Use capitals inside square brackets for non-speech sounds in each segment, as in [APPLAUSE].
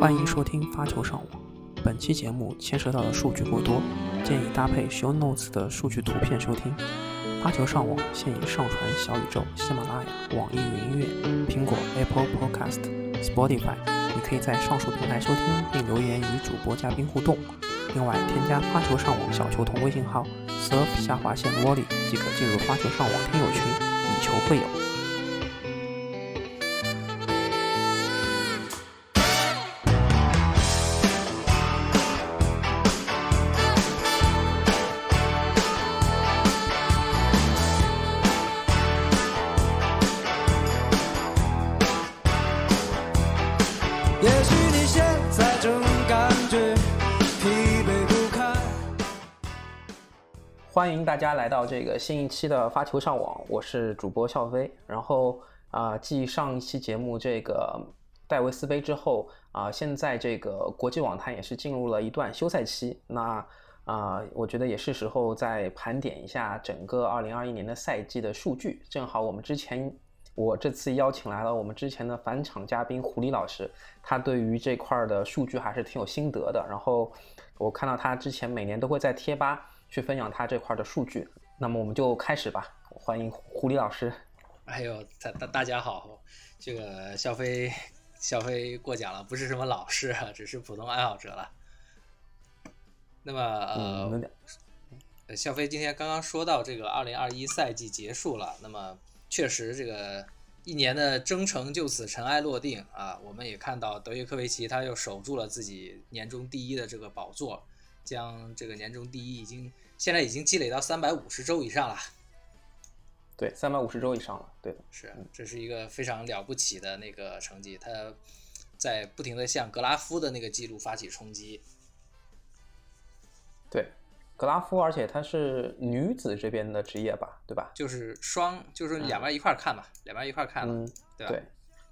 欢迎收听发球上网。本期节目牵涉到的数据过多，建议搭配 Show Notes 的数据图片收听。发球上网现已上传小宇宙、喜马拉雅、网易云音乐、苹果 Apple Podcast、Spotify，你可以在上述平台收听并留言与主播嘉宾互动。另外，添加发球上网小球童微信号 surf 下划线 volley 即可进入发球上网听友群，以球会友。大家来到这个新一期的发球上网，我是主播笑飞。然后啊、继上一期节目这个戴维斯杯之后啊、现在这个国际网坛也是进入了一段休赛期。那啊、我觉得也是时候再盘点一下整个2021年的赛季的数据。正好我们之前我这次邀请来了我们之前的返场嘉宾狐狸老师，他对于这块的数据还是挺有心得的。然后我看到他之前每年都会在贴吧去分享他这块儿的数据。那么我们就开始吧，欢迎狐狸老师。还有大大大家好，这个笑飞笑飞过奖了，不是什么老师啊，只是普通爱好者了。那么呃，嗯，呃笑飞今天刚刚说到这个二零二一赛季结束了，那么确实这个一年的征程就此尘埃落定啊。我们也看到德约科维奇他又守住了自己年终第一的这个宝座，将这个年终第一已经现在已经积累到三百五十周以上了。对，三百五十周以上了，对的。是，这是一个非常了不起的那个成绩，他在不停的向格拉夫的那个记录发起冲击。对，格拉夫，而且她是女子这边的职业吧，对吧？就是双，就是两边一块看吧，两边一块看了，嗯，对吧？对，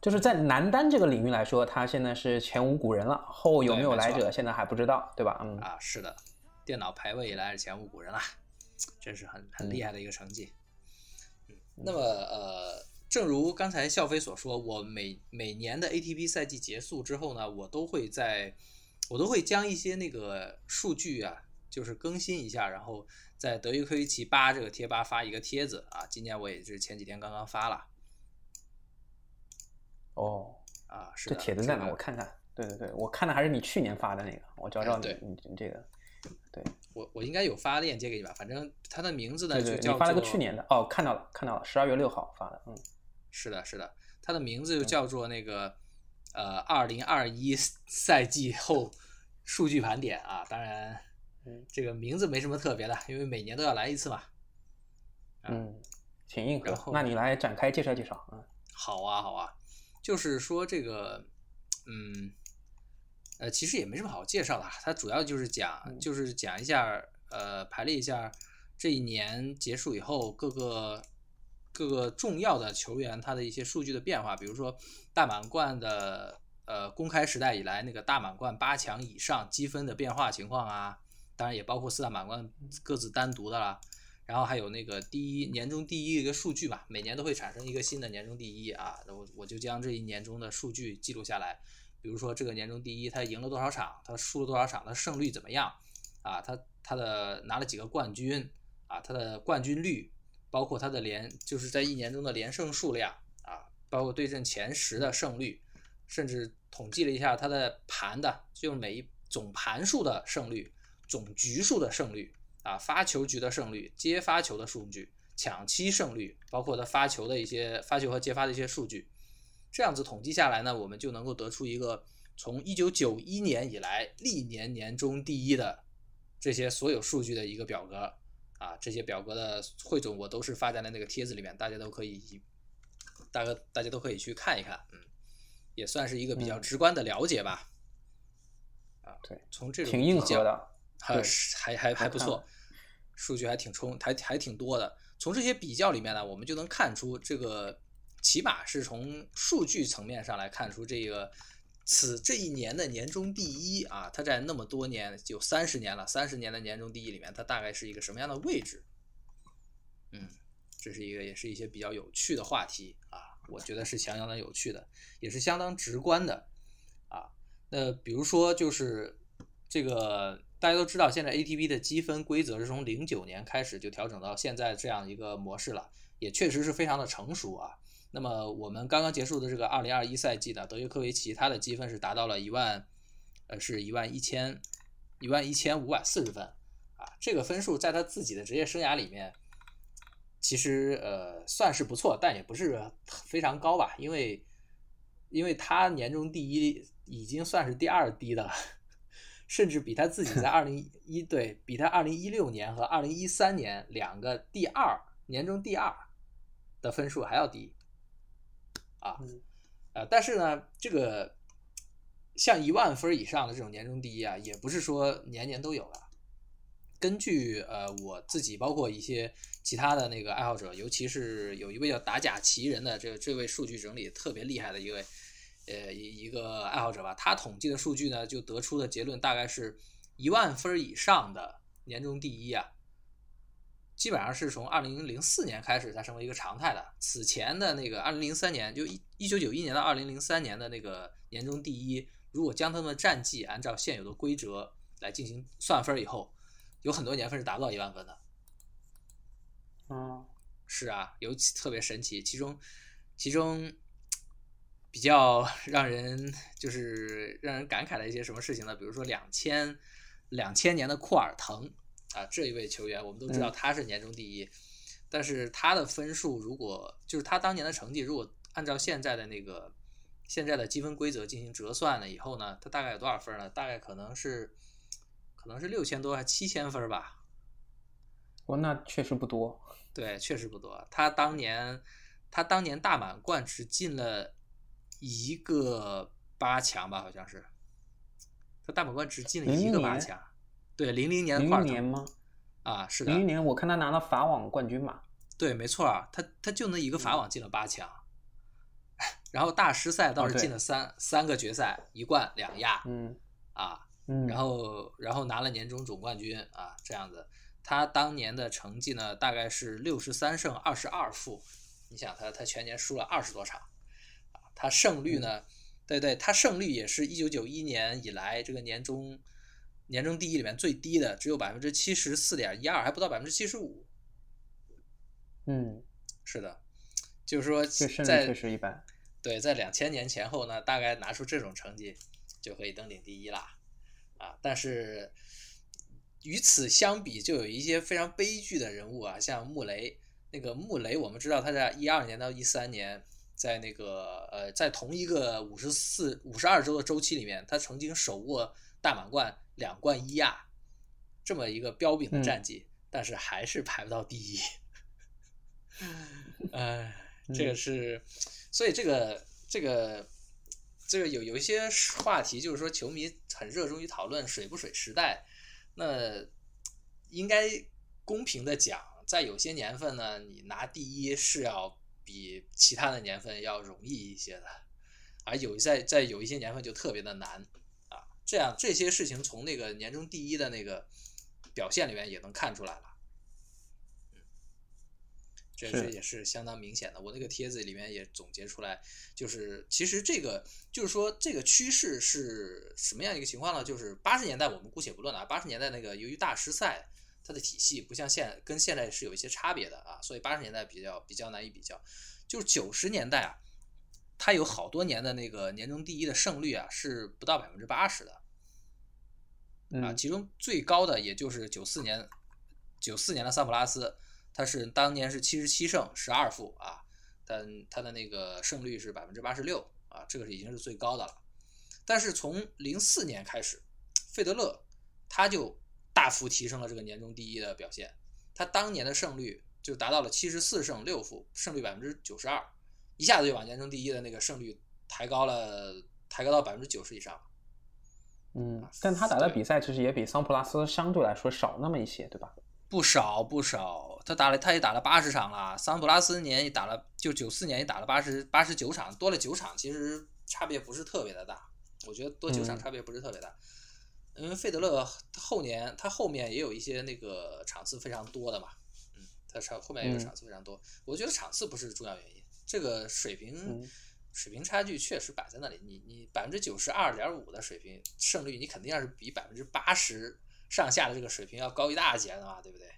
就是在男单这个领域来说，他现在是前无古人了，后有没有来者，现在还不知道，对吧？嗯，啊，是的，电脑排位以来是前无古人了，真是很很厉害的一个成绩。嗯，那么呃，正如刚才笑飞所说，我每每年的 ATP 赛季结束之后呢，我都会在，我都会将一些那个数据啊，就是更新一下，然后在德约科维奇八这个贴吧发一个帖子啊。今年我也是前几天刚刚发了哦，啊，是的，这帖子在哪？我看看。对对对，我看的还是你去年发的那个，我找找你对你你这个，对我我应该有发链接给你吧，反正它的名字呢就叫你发了个去年的，哦，看到了看到了，十二月六号发的，嗯，是的，是的，它的名字就叫做那个呃，二零二一赛季后数据盘点啊。当然嗯，这个名字没什么特别的，因为每年都要来一次嘛。嗯，挺硬核。那你来展开介绍介绍，嗯，好啊，好啊，就是说这个，嗯，呃，其实也没什么好介绍的，它主要就是讲，就是讲一下，呃，排列一下这一年结束以后各个各个重要的球员他的一些数据的变化，比如说大满贯的呃公开时代以来那个大满贯八强以上积分的变化情况啊，当然也包括四大满贯各自单独的啦。然后还有那个第一年中第一的一个数据吧，每年都会产生一个新的年终第一啊，我我就将这一年中的数据记录下来。比如说这个年终第一，他赢了多少场，他输了多少场，他胜率怎么样啊？他他的拿了几个冠军啊？他的冠军率，包括他的连就是在一年中的连胜数量啊，包括对阵前十的胜率，甚至统计了一下他的盘的，就是每一总盘数的胜率、总局数的胜率。啊，发球局的胜率、接发球的数据、抢七胜率，包括他发球的一些发球和接发的一些数据，这样子统计下来呢，我们就能够得出一个从一九九一年以来历年年中第一的这些所有数据的一个表格啊，这些表格的汇总我都是发在了那个帖子里面，大家都可以，大家大家都可以去看一看，嗯，也算是一个比较嗯。直观的了解吧。啊，对，从这种挺硬核的，还对还还还不错，数据还挺充，还还挺多的。从这些比较里面呢，我们就能看出这个，起码是从数据层面上来看出这个此这一年的年终第一啊，它在那么多年有三十年了，三十年的年终第一里面，它大概是一个什么样的位置？嗯，这是一个也是一些比较有趣的话题啊，我觉得是相当的有趣的，也是相当直观的啊。那比如说就是这个大家都知道，现在 ATP 的积分规则是从零九年开始就调整到现在这样一个模式了，也确实是非常的成熟啊。那么我们刚刚结束的这个二零二一赛季呢，德约科维奇他的积分是达到了一万，呃，是一万一千一万一千五百四十分啊，这个分数在他自己的职业生涯里面。其实呃算是不错，但也不是非常高吧，因为因为他年终第一已经算是第二低的了，甚至比他自己在 [LAUGHS] 二零一对比他二零一六年和二零一三年两个第二年终第二的分数还要低啊呃，但是呢，这个像一万分以上的这种年终第一啊，也不是说年年都有了。根据呃我自己，包括一些其他的那个爱好者，尤其是有一位叫打假奇人的这这位数据整理特别厉害的一位，呃一一个爱好者吧，他统计的数据呢，就得出的结论大概是一万分以上的年终第一啊，基本上是从二零零四年开始才成为一个常态的。此前的那个二零零三年，就一一九九一年到二零零三年的那个年终第一，如果将他们的战绩按照现有的规则来进行算分以后。有很多年份是达不到一万分的，嗯，是啊，尤其特别神奇。其中，其中比较 [LAUGHS] 让人就是让人感慨的一些什么事情呢？比如说两千两千年的库尔滕啊，这一位球员，我们都知道他是年终第一，但是他的分数如果就是他当年的成绩，如果按照现在的那个现在的积分规则进行折算了以后呢，他大概有多少分呢？大概可能是。可能是六千多还七千分吧，哦，那确实不多。对，确实不多。他当年，他当年大满贯只进了一个八强吧，好像是。他大满贯只进了一个八强。对，零零年。零零年吗？啊，是的。零零年，我看他拿了法网冠军嘛。对，没错啊，他他就那一个法网进了八强，[LAUGHS] 然后大师赛倒是进了三三个决赛，一冠两亚。嗯。啊。然后，然后拿了年终总冠军啊，这样子。他当年的成绩呢，大概是六十三胜二十二负。你想，他他全年输了二十多场啊。他胜率呢，对对，他胜率也是一九九一年以来这个年终年终第一里面最低的，只有百分之七十四点一二，还不到百分之七十五。嗯，是的，就是说在确实一般。对，在两千年前后呢，大概拿出这种成绩就可以登顶第一啦。啊，但是与此相比，就有一些非常悲剧的人物啊，像穆雷。那个穆雷，我们知道他在一二年到一三年，在那个呃，在同一个五十四、五十二周的周期里面，他曾经手握大满贯、两冠一亚这么一个彪炳的战绩，但是还是排不到第一。[LAUGHS] 哎，这个是，所以这个这个。这个有有一些话题，就是说球迷很热衷于讨论水不水时代，那应该公平的讲，在有些年份呢，你拿第一是要比其他的年份要容易一些的，而有在在有一些年份就特别的难啊。这样这些事情从那个年终第一的那个表现里面也能看出来了。这这也是相当明显的。我那个帖子里面也总结出来，就是其实这个就是说这个趋势是什么样一个情况呢？就是八十年代我们姑且不论啊，八十年代那个由于大师赛它的体系不像现跟现在是有一些差别的啊，所以八十年代比较比较难以比较。就是九十年代啊，它有好多年的那个年终第一的胜率啊是不到百分之八十的，啊，其中最高的也就是九四年九四年的桑普拉斯。他是当年是七十七胜十二负啊，但他的那个胜率是百分之八十六啊，这个是已经是最高的了。但是从零四年开始，费德勒他就大幅提升了这个年终第一的表现，他当年的胜率就达到了七十四胜六负，胜率百分之九十二，一下子就把年终第一的那个胜率抬高了，抬高到百分之九十以上。嗯，但他打的比赛其实也比桑普拉斯相对来说少那么一些，对吧？不少不少，他打了，他也打了八十场了。桑普拉斯年也打了，就九四年也打了八十八十九场，多了九场，其实差别不是特别的大。我觉得多九场差别不是特别大，因为费德勒后年他后面也有一些那个场次非常多的嘛，嗯，他场后面也有场次非常多。我觉得场次不是重要原因，这个水平水平差距确实摆在那里。你你百分之九十二点五的水平胜率，你肯定要是比百分之八十上下的这个水平要高一大截的嘛，对不对？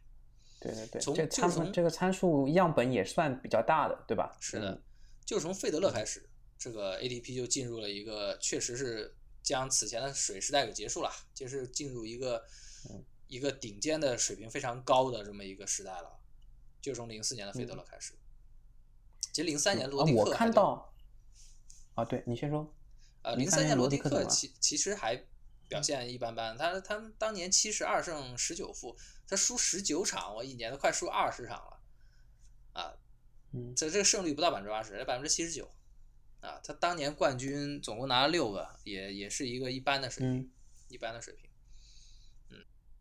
对对对，从这参就从这个参数样本也算比较大的，对吧？是的嗯，就从费德勒开始，这个 ADP 就进入了一个确实是将此前的水时代给结束了，就是进入一个嗯一个顶尖的水平非常高的这么一个时代了，就从零四年的费德勒开始。其实零三年罗迪克啊我看到啊，对你先说。呃，03零三年罗迪克其其实还表现一般般，他他当年七十二胜十九负，他输十九场，我一年都快输二十场了，啊，嗯这这个胜率不到百分之八十，百分之七十九，啊，他当年冠军总共拿了六个，也也是一个一般的水平，嗯，一般的水平。嗯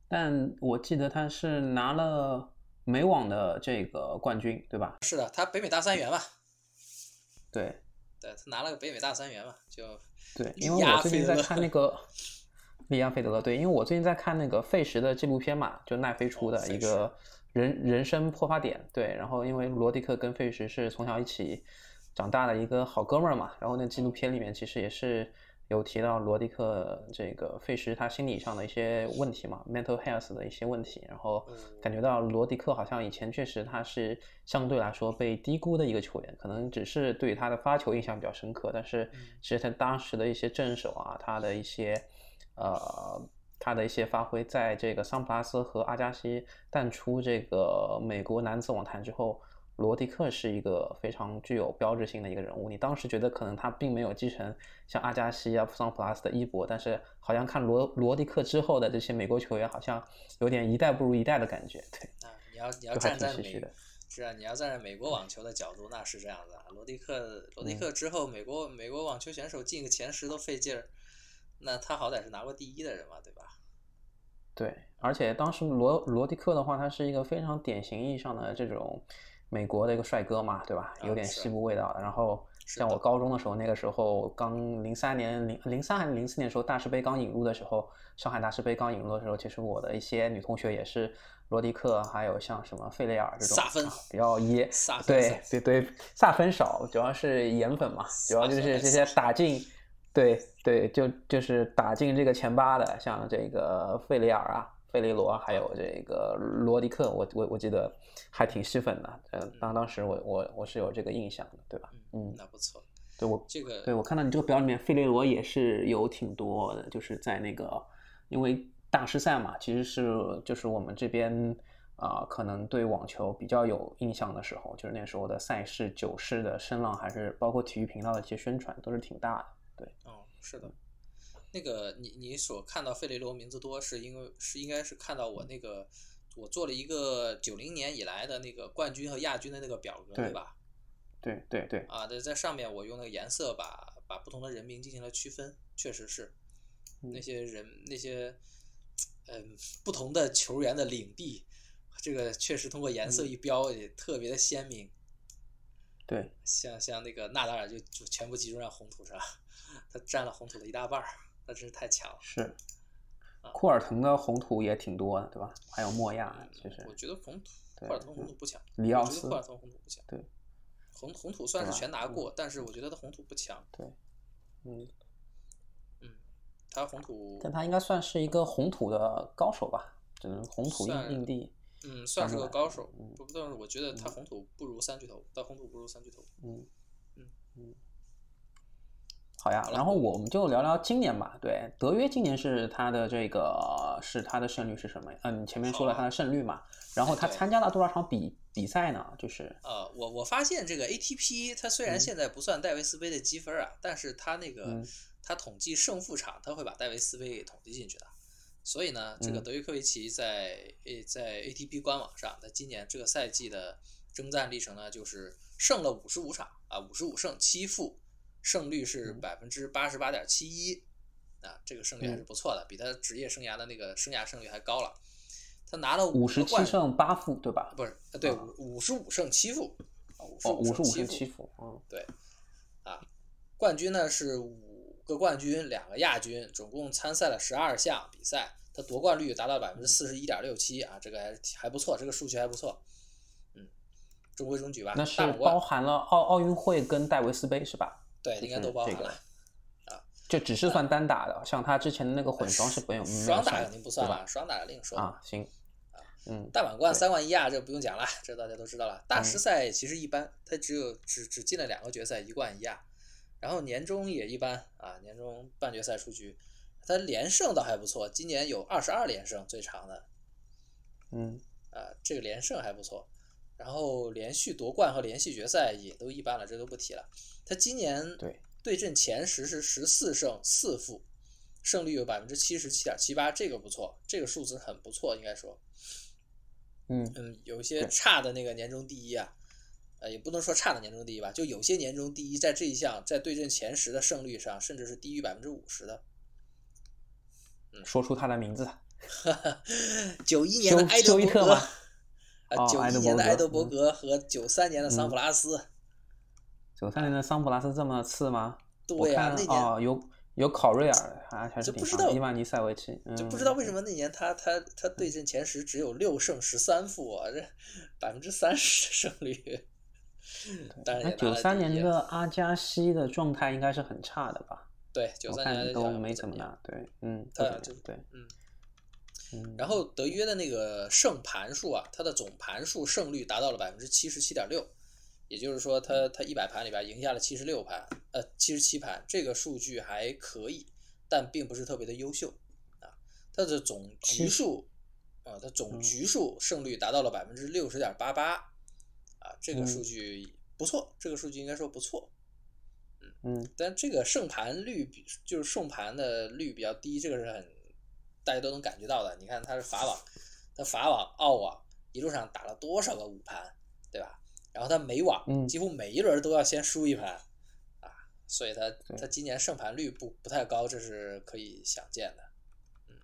但我记得他是拿了美网的这个冠军，对吧？是的，他北美大三元嘛，[LAUGHS] 对对他拿了个北美大三元嘛，就对，因为我最近在看那个 [LAUGHS] 利亚费德勒，对，因为我最近在看那个费时的纪录片嘛，就奈飞出的一个人人生破发点，对，然后因为罗迪克跟费时是从小一起长大的一个好哥们儿嘛，然后那纪录片里面其实也是有提到罗迪克这个费时他心理上的一些问题嘛，mental health 的一些问题，然后嗯。感觉到罗迪克好像以前确实他是相对来说被低估的一个球员，可能只是对他的发球印象比较深刻，但是嗯。其实他当时的一些正手啊，他的一些呃他的一些发挥，在这个桑普拉斯和阿加西淡出这个美国男子网坛之后，罗迪克是一个非常具有标志性的一个人物。你当时觉得可能他并没有继承像阿加西啊、普桑普拉斯的衣钵，但是好像看罗罗迪克之后的这些美国球员，好像有点一代不如一代的感觉。对，啊，你要你要站在美的。是啊，你要站在美国网球的角度，那是这样子啊。罗迪克，罗迪嗯克之后，美国美国网球选手进个前十都费劲儿，那他好歹是拿过第一的人嘛，对吧？对，而且当时罗罗迪克的话，他是一个非常典型意义上的这种美国的一个帅哥嘛，对吧？有点西部味道的。然后像我高中的时候，那个时候刚零三年零零三还是零四年的时候，大师杯刚引入的时候，上海大师杯刚引入的时候，其实我的一些女同学也是罗迪克，还有像什么费雷尔这种萨芬啊比较野，对对对，萨芬少，主要是颜粉嘛，主要就是这些打进。对对，就就是打进这个前八的，像这个费雷尔啊、费雷罗，还有这个罗迪克，我我我记得还挺吸粉的。呃，当当时我我我是有这个印象的，对吧？嗯，那不错。对我这个对我看到你这个表里面，费雷罗也是有挺多的，就是在那个因为大师赛嘛，其实是就是我们这边啊、可能对网球比较有印象的时候，就是那时候的赛事、九市的声浪，还是包括体育频道的一些宣传，都是挺大的。对，哦，是的，那个你你所看到费雷罗名字多，是因为是应该是看到我那个我做了一个九零年以来的那个冠军和亚军的那个表格，对对吧？对对对，啊，在在上面我用那个颜色把把不同的人名进行了区分，确实是那嗯些人那些嗯不同的球员的领地，这个确实通过颜色嗯一标也特别的鲜明。对，像像那个纳达尔就就全部集中在红土上，他占了红土的一大半儿，那真是太强了。是。啊库尔滕的红土也挺多的，对吧？还有莫亚，其实我觉得红土库尔滕红土不强，里奥斯库尔滕红土不强。对，红红土算是全拿过，但是我觉得他红土不强。对，嗯，嗯，他红土但他应该算是一个红土的高手吧？只能红土硬算硬地，嗯算是个高手嗯，不，但是我觉得他红土不如三巨头，他红土不如三巨头。嗯嗯嗯。好呀然后我们就聊聊今年吧。对，德约今年是他的这个是他的胜率是什么？嗯，你前面说了他的胜率嘛，然后他参加了多少场比比赛呢？就是呃，我我发现这个 ATP 它虽然嗯现在不算戴维斯杯的积分啊，但是它那个嗯它统计胜负场，它会把戴维斯杯给统计进去的。所以呢，这个嗯德约科维奇在诶在 ATP 官网上，他今年这个赛季的征战历程呢，就是胜了五十五场啊，五十五胜七负，胜率是嗯百分之八十八点七一啊，这个胜率还是嗯不错的，比他职业生涯的那个生涯胜率还高了。他拿了五十七胜八负，对吧？不是，呃对，啊五五十五胜七负，啊五十哦，五胜七负，嗯，对，啊，冠军呢是五个冠军，两个亚军，总共参赛了十二项比赛，他夺冠率达到百分之四十一点六七啊，这个还还不错，这个数据还不错，嗯，中规中矩吧。那是大包含了奥奥运会跟戴维斯杯是吧？对，应该都包含了。就只是算单打的，像他之前的那个混双是不用，双打肯定不算了？双打另说啊。行，嗯，大满贯三冠一亚这不用讲了，这大家都知道了。大师赛其实一般，他只有只只进了两个决赛，一冠一亚。然后年终也一般啊，年终半决赛出局。他连胜倒还不错，今年有二十二连胜，最长的。嗯，啊，这个连胜还不错。然后连续夺冠和连续决赛也都一般了，这都不提了。他今年对。对阵前十是十四胜四负，胜率有百分之七十七点七八，这个不错，这个数字很不错，应该说。嗯嗯，有一些差的那个年终第一啊，呃，也不能说差的年终第一吧，就有些年终第一在这一项在对阵前十的胜率上，甚至是低于百分之五十的。嗯，说出他的名字。[LAUGHS] 九一年的埃德伯格。啊，九一年的埃德伯格和九三年的桑普拉斯。九三年的桑普拉斯这么次吗？对呀，那年有有考瑞尔，还还是挺长。伊万尼塞维奇，就不知道为什么那年他他他对阵前十只有六胜十三负啊，这百分之三十的胜率。那九三年的阿加西的状态应该是很差的吧？对，九三年都没怎么样。对，嗯，他对对，嗯嗯。然后德约的那个胜盘数啊，他的总盘数胜率达到了百分之七十七点六。也就是说，他他一百盘里边赢下了七十六盘，呃，七十七盘，这个数据还可以，但并不是特别的优秀啊。他的总局数，啊，他总局数胜率达到了百分之六十点八八，啊，这个数据不错，这个数据应该说不错，嗯嗯。但这个胜盘率比就是胜盘的率比较低，这个是很大家都能感觉到的。你看他是法网，他法网、澳网一路上打了多少个五盘，对吧？然后他美网几乎每一轮都要先输一盘，啊，所以他他今年胜盘率不不太高，这是可以想见的。嗯，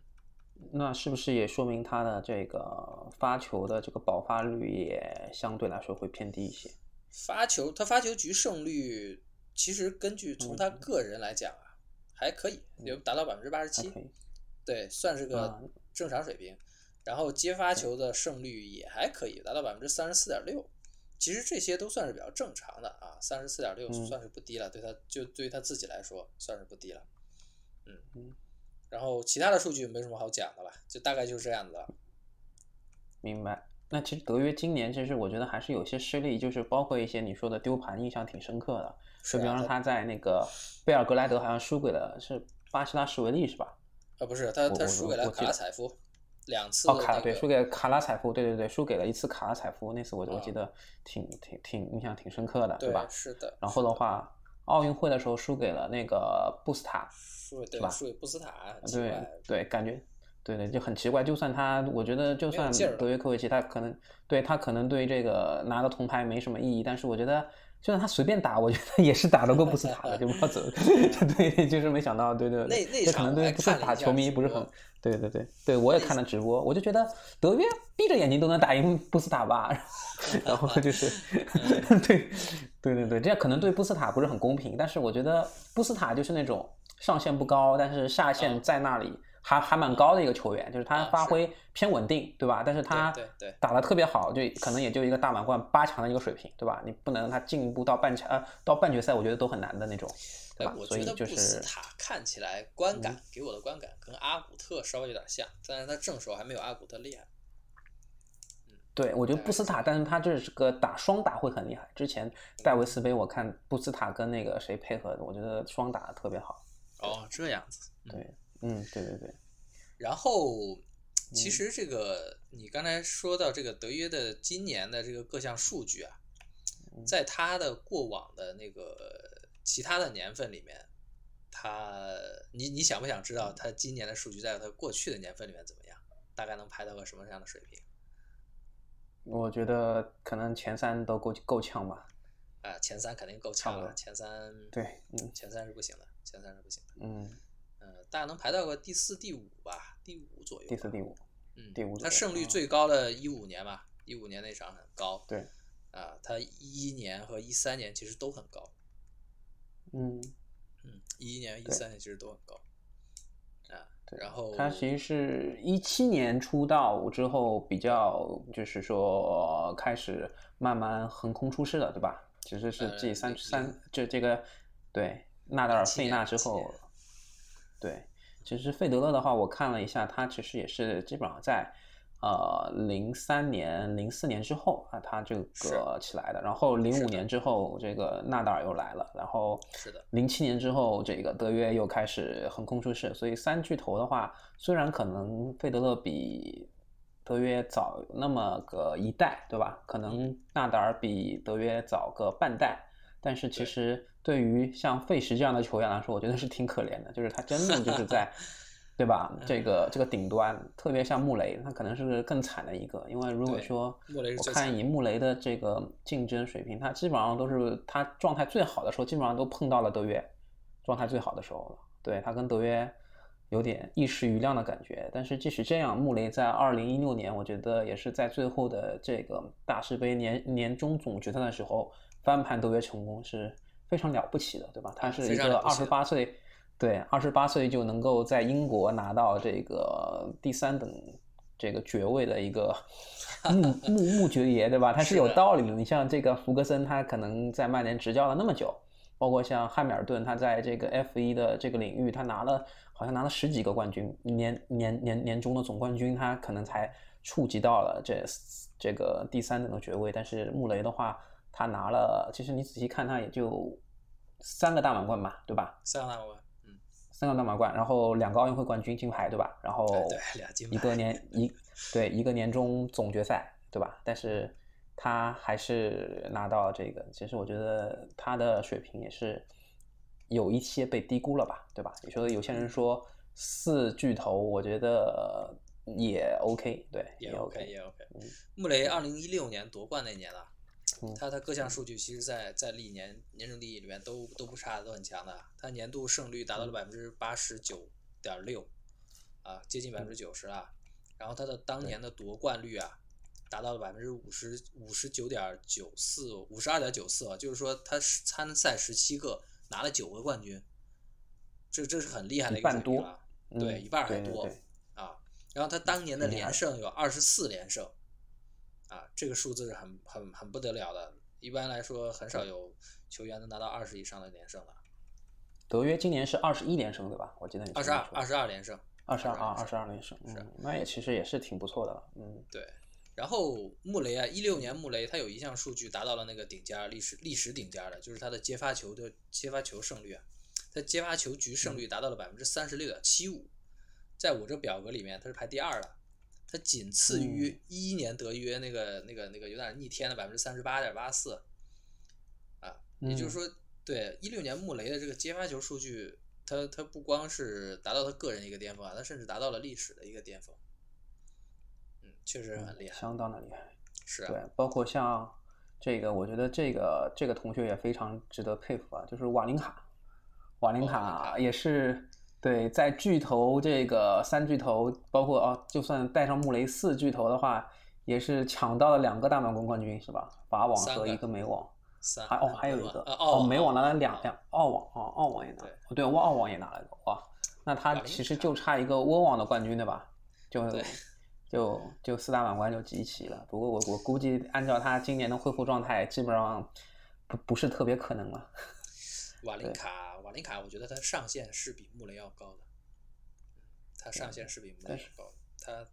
那是不是也说明他的这个发球的这个爆发率也相对来说会偏低一些？发球他发球局胜率其实根据从他个人来讲啊，还可以，有达到百分之八十七，对，算是个正常水平。然后接发球的胜率也还可以，达到百分之三十四点六。其实这些都算是比较正常的啊，三十四点六算是不低了，对他就对于他自己来说算是不低了，嗯嗯，然后其他的数据没什么好讲的了，就大概就是这样子。明白。那其实德约今年其实我觉得还是有些失利，就是包括一些你说的丢盘，印象挺深刻的。就比方说他在那个贝尔格莱德好像输给了是巴西拉什维利是吧？啊不是，他他输给了卡拉采夫。两次哦，卡对输给卡拉采夫，对对对，输给了一次卡拉采夫，那次我我记得挺挺挺印象挺深刻的，对吧？是的。然后的话，奥运会的时候输给了那个布斯塔，对吧？输给布斯塔，对对，感觉对对就很奇怪。就算他，我觉得就算德约科维奇，他可能对他可能对这个拿个铜牌没什么意义，但是我觉得。就算他随便打，我觉得也是打得过布斯塔的，就不要走。[LAUGHS] 对，[LAUGHS] 就是没想到，对对，那那这可能对布斯塔球迷不是很，对对对对，我也看了直播，我就觉得德约闭着眼睛都能打赢布斯塔吧，[LAUGHS] 然后就是对对对对，这样可能对布斯塔不是很公平，但是我觉得布斯塔就是那种上限不高，但是下限在那里。还还蛮高的一个球员，就是他发挥偏稳定，对吧？但是他打的特别好，就可能也就一个大满贯八强的一个水平，对吧？你不能让他进一步到半强，呃，到半决赛，我觉得都很难的那种，对吧？所以就是。布斯塔看起来观感给我的观感跟阿古特稍微有点像，但是他正手还没有阿古特厉害。嗯，对，我觉得布斯塔，但是他这是个打双打会很厉害。之前戴维斯杯我看布斯塔跟那个谁配合的，我觉得双打特别好。哦，这样子，对。嗯，对对对。然后，其实这个你刚才说到这个德约的今年的这个各项数据啊，在他的过往的那个其他的年份里面，他你你想不想知道他今年的数据在他过去的年份里面怎么样？大概能排到个什么样的水平？我觉得可能前三都够够呛吧。啊，前三肯定够呛了，前三对，嗯，前三是不行的，前三是不行的，嗯。大概能排到个第四、第五吧，第五左右。第四、第五，嗯，第五。他胜率最高的一五年吧，一五年那场很高。对。啊，他一一年和一三年其实都很高。嗯。嗯，一一年、一三年其实都很高。啊，然后他其实是一七年出道之后，比较就是说开始慢慢横空出世了，对吧？其实是这三三，这这个。对，纳达尔、07费纳之后年，对，其实费德勒的话，我看了一下，他其实也是基本上在呃零三年、零四年之后啊，他这个起来的。然后零五年之后，这个纳达尔又来了，然后是的零七年之后，这个德约又开始横空出世。所以三巨头的话，虽然可能费德勒比德约早那么个一代，对吧？可能纳达尔比德约早个半代，但是其实对于像费什这样的球员来说，我觉得是挺可怜的，就是他真的就是 [LAUGHS] 在，对吧？这个这个顶端，特别像穆雷，他可能是更惨的一个，因为如果说我看以穆雷的这个竞争水平，他基本上都是他状态最好的时候，基本上都碰到了德约状态最好的时候了。对他跟德约有点一时余亮的感觉，但是即使这样，穆雷在二零一六年，我觉得也是在最后的这个大师杯年年终总决赛的时候翻盘德约成功，是非常了不起的，对吧？他是一个二十八岁，对，二十八岁就能够在英国拿到这个第三等这个爵位的一个穆穆穆爵爷，对吧？他是有道理的。你像这个福格森，他可能在曼联执教了那么久，包括像汉密尔顿，他在这个 F 一的这个领域，他拿了好像拿了十几个冠军，年年年年终的总冠军，他可能才触及到了这这个第三等的爵位。但是穆雷的话，他拿了，其实你仔细看，他也就三个大满贯吧，对吧？三个大满贯，嗯，三个大满贯，然后两个奥运会冠军金牌，对吧？然后一个牌年一对一个年终总决赛，对吧？但是他还是拿到这个，其实我觉得他的水平也是有一些被低估了吧，对吧？你说有些人说四巨头，我觉得也 OK，对，也 OK，OK 也 OK 嗯。穆雷二零一六年夺冠那年啊嗯，他他各项数据其实在在历年年终第一里面都都不差，都很强的。他年度胜率达到了百分之八十九点六，啊，接近百分之九十了。然后他的当年的夺冠率啊，达到了百分之五十五十九点九四，五十二点九四啊，就是说他是参赛十七个拿了九个冠军，这这是很厉害的一个一半多水平了。对，嗯一半还多啊。然后他当年的连胜有二十四连胜，啊，这个数字是很很很不得了的。一般来说，很少有球员能拿到二十以上的连胜的。德约今年是二十一连胜，对吧？我记得你二十二，二十十二连胜，二十二啊，二22十二连胜，是嗯，那也其实也是挺不错的了，嗯。对。然后穆雷啊，一六年穆雷他有一项数据达到了那个顶尖儿历史历史顶尖儿的，就是他的接发球的接发球胜率啊，他接发球局胜率达到了百分之三十六点七五，在我这表格里面他是排第二的，他仅次于一一年德约那个那个那个有点逆天的百分之三十八点八四，啊，也就是说，对一六年穆雷的这个接发球数据，他他不光是达到他个人一个巅峰啊，他甚至达到了历史的一个巅峰，嗯，确实很厉害，相当的厉害。是。啊对，包括像这个，我觉得这个这个同学也非常值得佩服啊，就是瓦林卡，瓦林卡。也是对在巨头这个三巨头，包括哦，就算带上穆雷四巨头的话，也是抢到了两个大满贯冠军，是吧？法网和一个美网，三还哦还有一个呃哦美网拿了啊两两，澳网哦澳网也拿对了，对澳网也拿了一个哇，那他其实就差一个温网的冠军对吧？就就就四大满贯就集齐了。不过我我估计按照他今年的恢复状态，基本上不不是特别可能了。瓦林卡，瓦林卡，我觉得他上限是比穆雷要高的，嗯他上限是比穆雷要高的。他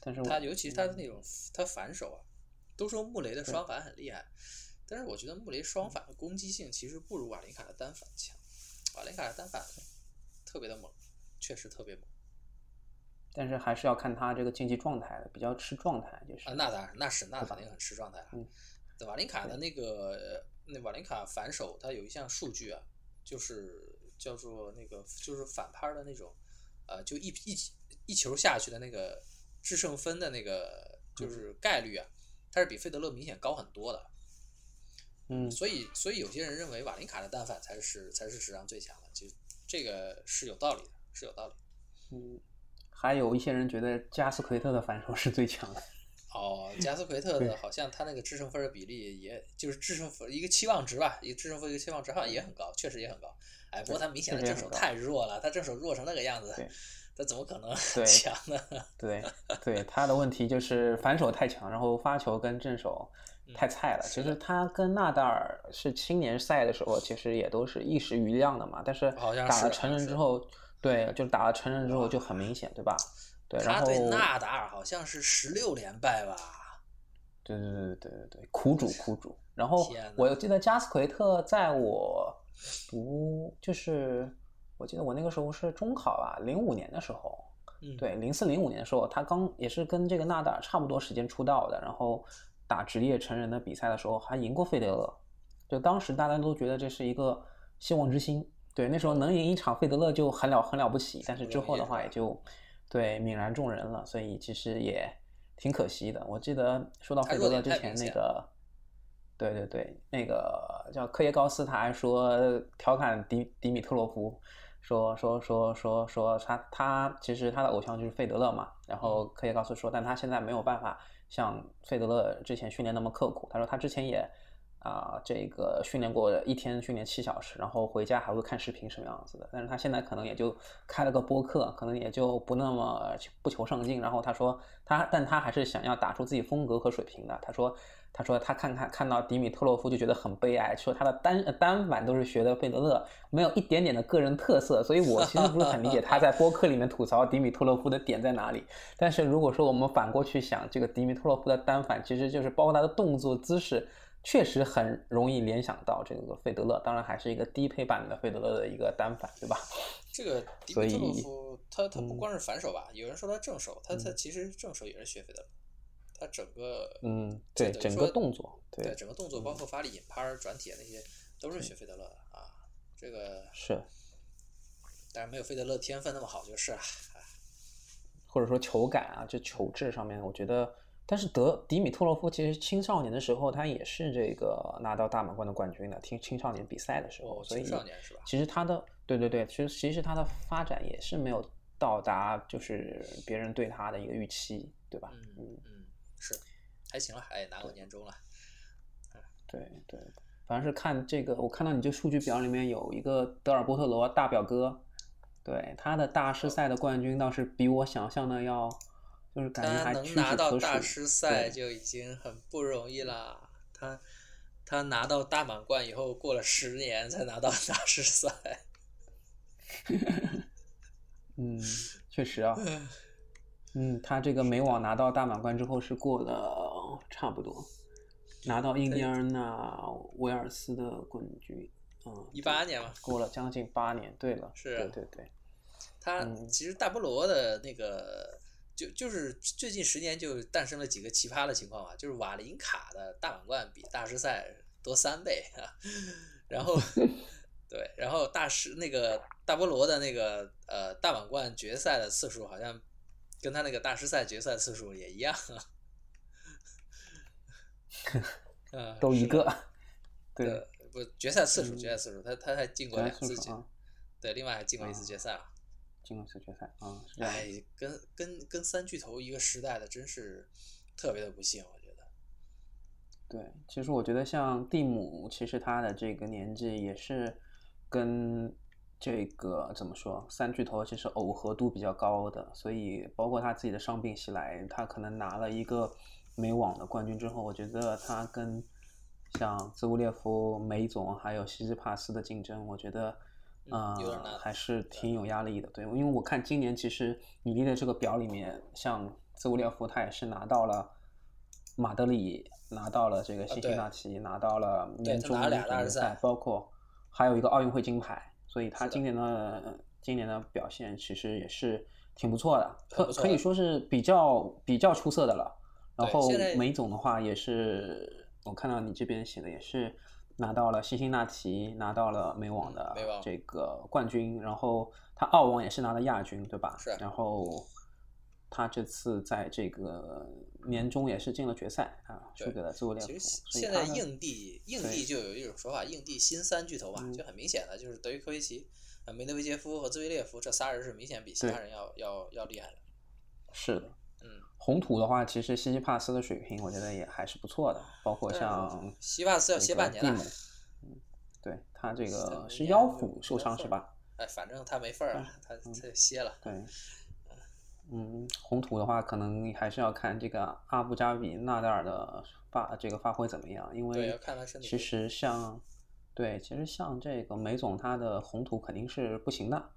但是他尤其是他的那种他反手啊，都说穆雷的双反很厉害，但是我觉得穆雷双反的攻击性其实不如瓦林卡的单反强。瓦林卡的单反特别的猛，确实特别猛但是还是要看他这个竞技状态的，比较吃状态，就是啊！那当然，那是那肯定很吃状态了。瓦林卡的那个那瓦林卡反手，他有一项数据啊，就是叫做那个就是反拍的那种，呃，就一一一球下去的那个制胜分的那个就是概率啊，它是比费德勒明显高很多的。嗯所以所以有些人认为瓦林卡的单反才是才是史上最强的，其实这个是有道理的，是有道理。嗯，还有一些人觉得加斯奎特的反手是最强的。哦，加斯奎特的好像他那个制胜分的比例，也就是制胜分一个期望值吧，一个制胜分一个期望值好像也很高，确实也很高。哎，不过他明显的正手太弱了，他正手弱成那个样子对，他怎么可能对 [LAUGHS] 强呢？对对，他的问题就是反手太强，然后发球跟正手太菜了。其实他跟纳达尔是青年赛的时候，其实也都是一时余亮的嘛。但是好像打了成人之后，对，就是打了成人之后就很明显，对吧？他对纳达尔好像是十六连败吧？对对对对对对，苦主苦主。然后我记得加斯奎特在我读，就是我记得我那个时候是中考吧，零五年的时候，嗯，对，零四零五年的时候，他刚也是跟这个纳达尔差不多时间出道的，然后打职业成人的比赛的时候还赢过费德勒，就当时大家都觉得这是一个希望之星。对，那时候能赢一场费德勒就很了很了不起，但是之后的话也就对泯然众人了，所以其实也挺可惜的。我记得说到费德勒之前那个，对对对，那个叫科耶高斯，他还说调侃迪迪米特洛夫，说说说说说他他其实他的偶像就是费德勒嘛，然后科耶高斯说，但他现在没有办法像费德勒之前训练那么刻苦，他说他之前也。啊，这个训练过一天训练七小时，然后回家还会看视频什么样子的。但是他现在可能也就开了个播客，可能也就不那么不求上进。然后他说他，但他还是想要打出自己风格和水平的。他说，他说他看看看到迪米特洛夫就觉得很悲哀，说他的单单反都是学的费德勒，没有一点点的个人特色。所以我其实不是很理解他在播客里面吐槽迪米特洛夫的点在哪里。但是如果说我们反过去想，这个迪米特洛夫的单反其实就是包括他的动作姿势。确实很容易联想到这个费德勒，当然还是一个低配版的费德勒的一个单反，对吧？这个 [LAUGHS] 迪米特洛夫，他他不光是反手吧？有人说他正手，他他其实正手也是学费德勒，他整个嗯，对，整个动作，对整个动作，包括发力、引拍、转体那些，都是学费德勒的啊。这个是，但是没有费德勒天分那么好就是了。或者说球感啊，就球质上面，我觉得。但是德迪米特洛夫其实青少年的时候，他也是这个拿到大满贯的冠军的。青青少年比赛的时候，所以其实他的对对对，其实其实他的发展也是没有到达就是别人对他的一个预期，对吧？嗯嗯，是还行了，哎，拿过年终了。对对，反正是看这个，我看到你这数据表里面有一个德尔波特罗大表哥，对他的大师赛的冠军倒是比我想象的要。就是感觉他能拿到大师赛就已经很不容易了。他他拿到大满贯以后，过了十年才拿到 [LAUGHS] 大师赛。[LAUGHS] 嗯，确实啊。嗯，他这个美网拿到大满贯之后是过了差不多，拿到印第安纳威尔斯的冠军。嗯，一八年嘛，过了将近八年。对了，是，对对对。他其实大菠萝的那个。就就是最近十年就诞生了几个奇葩的情况嘛，就是瓦林卡的大满贯比大师赛多三倍啊，然后 [LAUGHS] 对，然后大师那个大菠萝的那个呃大满贯决赛的次数好像跟他那个大师赛决赛次数也一样，[LAUGHS] 嗯，都一个，对，不决赛次数决赛次数，他他还进过两次决，对，另外还进过一次决赛啊。进入次决赛啊！哎，跟跟跟三巨头一个时代的，真是特别的不幸，我觉得。对，其实我觉得像蒂姆，其实他的这个年纪也是跟这个怎么说，三巨头其实耦合度比较高的，所以包括他自己的伤病袭来，他可能拿了一个美网的冠军之后，我觉得他跟像兹乌列夫、梅总还有西斯帕斯的竞争，我觉得。嗯，还是挺有压力的，对，因为我看今年其实你列的这个表里面，像兹乌列夫他也是拿到了马德里，拿到了这个辛辛那提，拿到了年终决赛，包括还有一个奥运会金牌，所以他今年的今年的表现其实也是挺不错的，可可以说是比较比较出色的了。然后梅总的话也是，我看到你这边写的也是。拿到了辛辛那提，拿到了美网的这个冠军，然后他澳网也是拿了亚军，对吧？是。然后他这次在这个年终也是进了决赛啊，输给了兹维列夫。其实现在硬地硬地就有一种说法，硬地新三巨头吧，就很明显的就是德约科维奇、梅德韦杰夫和兹维列夫这仨人是明显比其他人要要要厉害的。是的。红土的话，其实西西帕斯的水平，我觉得也还是不错的，包括像西帕斯要歇半年了，嗯，对他这个是腰腹受伤是吧？哎，反正他没份儿啊，他他歇了。对，嗯，红土的话，可能还是要看这个阿布扎比纳达尔的发这个发挥怎么样，因为其实像对，其实像这个梅总他的红土肯定是不行的，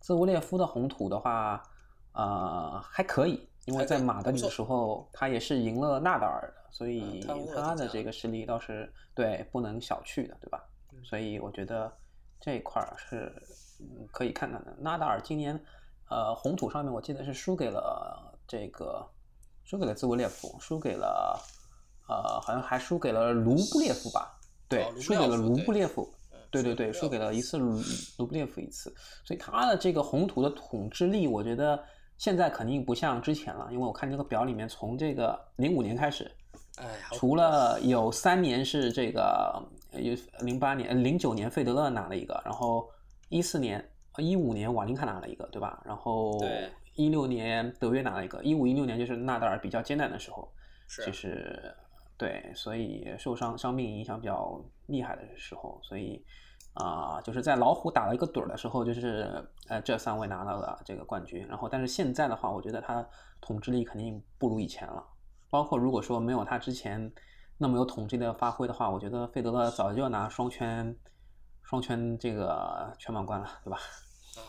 兹维列夫的红土的话，呃还可以，因为在马德里的时候他也是赢了纳达尔的，所以他的这个实力倒是对不能小觑的，对吧？嗯所以我觉得这一块儿是嗯可以看看的。纳达尔今年呃红土上面我记得是输给了这个输给了兹维列夫，输给了呃好像还输给了卢布列夫吧？对，哦输给了卢布列夫。嗯对对对，输给了一次卢卢布列夫一次，所以他的这个红土的统治力，我觉得现在肯定不像之前了，因为我看这个表里面，从这个零五年开始，哎，好除了有三年是这个呃有零八年、零九年费德勒拿了一个，然后一四年、一五年瓦林卡拿了一个，对吧？然后对。一六年德约拿了一个，一五一六年就是纳达尔比较艰难的时候，是。就是对，所以受伤伤病影响比较厉害的时候，所以啊、就是在老虎打了一个盹儿的时候，就是呃这三位拿到了这个冠军，然后但是现在的话，我觉得他统治力肯定不如以前了。包括如果说没有他之前那么有统治力的发挥的话，我觉得费德勒早就要拿双圈双圈这个全满贯了，对吧？啊，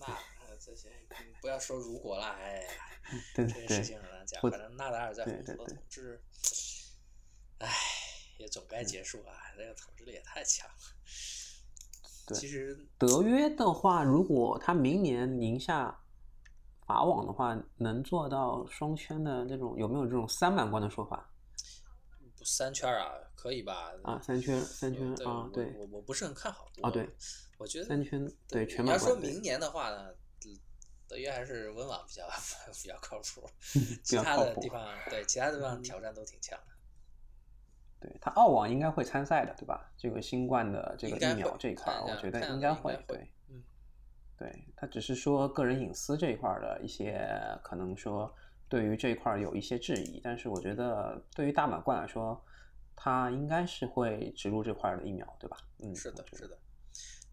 那呃这些嗯不要说如果了，哎呀，对对对这个事情很难讲。反正纳达尔在对红土的对对统治，哎，也总该结束啊，这个统治力也太强了。对其实德约的话，如果他明年宁夏法网的话，能做到双圈的那种，有没有这种三满贯的说法不三圈啊，可以吧？啊？三圈，三圈，啊对我我不是很看好。啊对，我觉得三圈对全你要满贯。对说明年的话呢，嗯德约还是温网比较 [LAUGHS] 比较靠谱，[LAUGHS] 其他的地方对其他地方挑战都挺强的。对他澳网应该会参赛的，对吧？这个新冠的这个疫苗这一块儿，我觉得应该会。会对，嗯，对他只是说个人隐私这一块儿的一些可能说对于这一块儿有一些质疑，但是我觉得对于大满贯来说，他应该是会植入这块儿的疫苗，对吧？嗯，是的是的。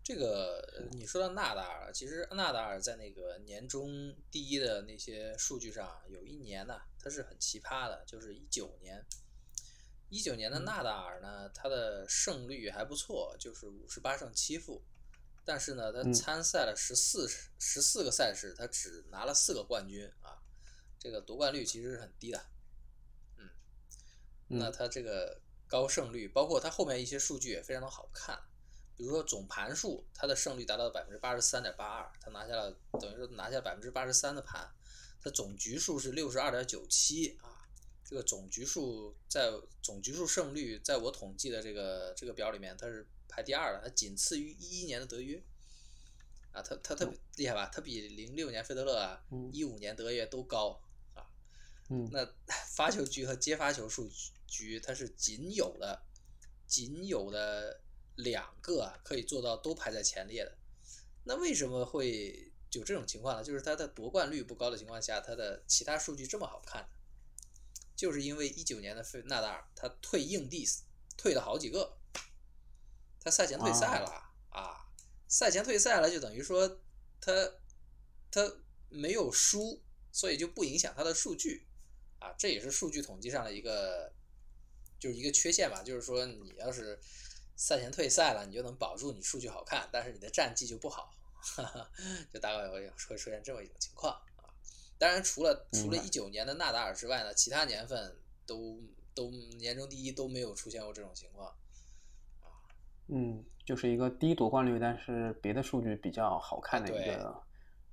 这个呃你说到纳达尔，其实纳达尔在那个年终第一的那些数据上，有一年呢，他是很奇葩的，就是一九年。一九年的嗯。纳达尔呢，他的胜率还不错，就是五十八胜七负，但是呢，他嗯。参赛了十四十四个赛事，他只拿了四个冠军啊，这个夺冠率其实是很低的。嗯，那嗯。他这个高胜率，包括他后面一些数据也非常的好看，比如说总盘数，他的胜率达到百分之八十三点八二，他拿下了等于说拿下百分之八十三的盘，他总局数是六十二点九七啊，这个总局数在总局数胜率，在我统计的这个这个表里面，它是排第二的，它仅次于一一年的德约。啊，他他特别厉害吧？他比零六年费德勒啊嗯，一五年德约都高啊。嗯那发球局和接发球数局，它是仅有的，仅有的两个啊可以做到都排在前列的。那为什么会有这种情况呢？就是他的夺冠率不高的情况下，他的其他数据这么好看，就是因为一九年的费纳达尔他退硬地退了好几个，他赛前退赛了啊，赛前退赛了就等于说他他没有输，所以就不影响他的数据啊，这也是数据统计上的一个就是一个缺陷吧，就是说你要是赛前退赛了，你就能保住你数据好看，但是你的战绩就不好，哈哈，就大概会会出现这么一种情况。当然，除了除了一九年的纳达尔之外呢，其他年份都都年终第一都没有出现过这种情况。嗯，就是一个低夺冠率，但是别的数据比较好看的一个，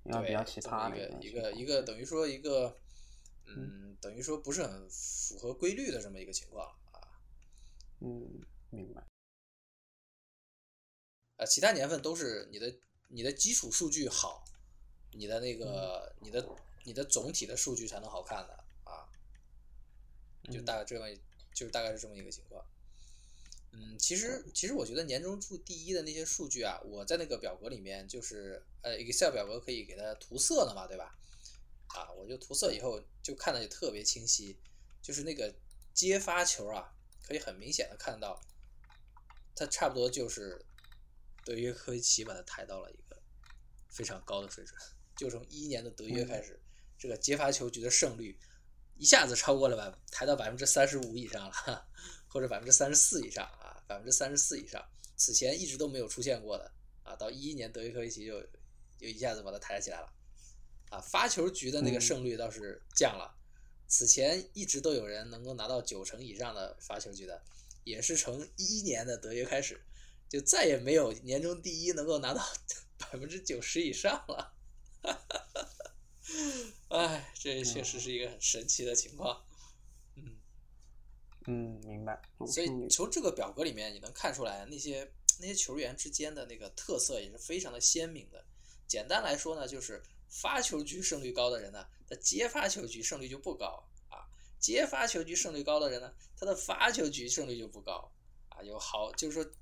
一个，比较奇葩的一个一个一个等于说一个，嗯，等于说不是很符合规律的这么一个情况啊。嗯，明白。呃，其他年份都是你的你的基础数据好，你的那个你的你的总体的数据才能好看的啊，就嗯大概这么就是大概是这么一个情况。嗯，其实其实我觉得年终注第一的那些数据啊，我在那个表格里面就是呃 Excel 表格可以给它涂色的嘛，对吧？啊，我就涂色以后就看的也特别清晰，就是那个接发球啊，可以很明显的看到，它差不多就是德约科维奇把它抬到了一个非常高的水准，就从一一年的德约开始，这个接发球局的胜率一下子超过了百，抬到百分之三十五以上了，或者百分之三十四以上啊，百分之三十四以上，此前一直都没有出现过的啊，到一一年德约科维奇就就一下子把它抬起来了，啊，发球局的那个胜率倒是降了，此前一直都有人能够拿到九成以上的发球局的，也是从一一年的德约开始，就再也没有年终第一能够拿到 [LAUGHS] 百分之九十以上了。[LAUGHS] 哎，这确实是一个很神奇的情况。嗯嗯，明白。所以从这个表格里面，你能看出来那些那些球员之间的那个特色也是非常的鲜明的。简单来说呢，就是发球局胜率高的人呢，他接发球局胜率就不高啊；接发球局胜率高的人呢，他的发球局胜率就不高啊。有好，就是说，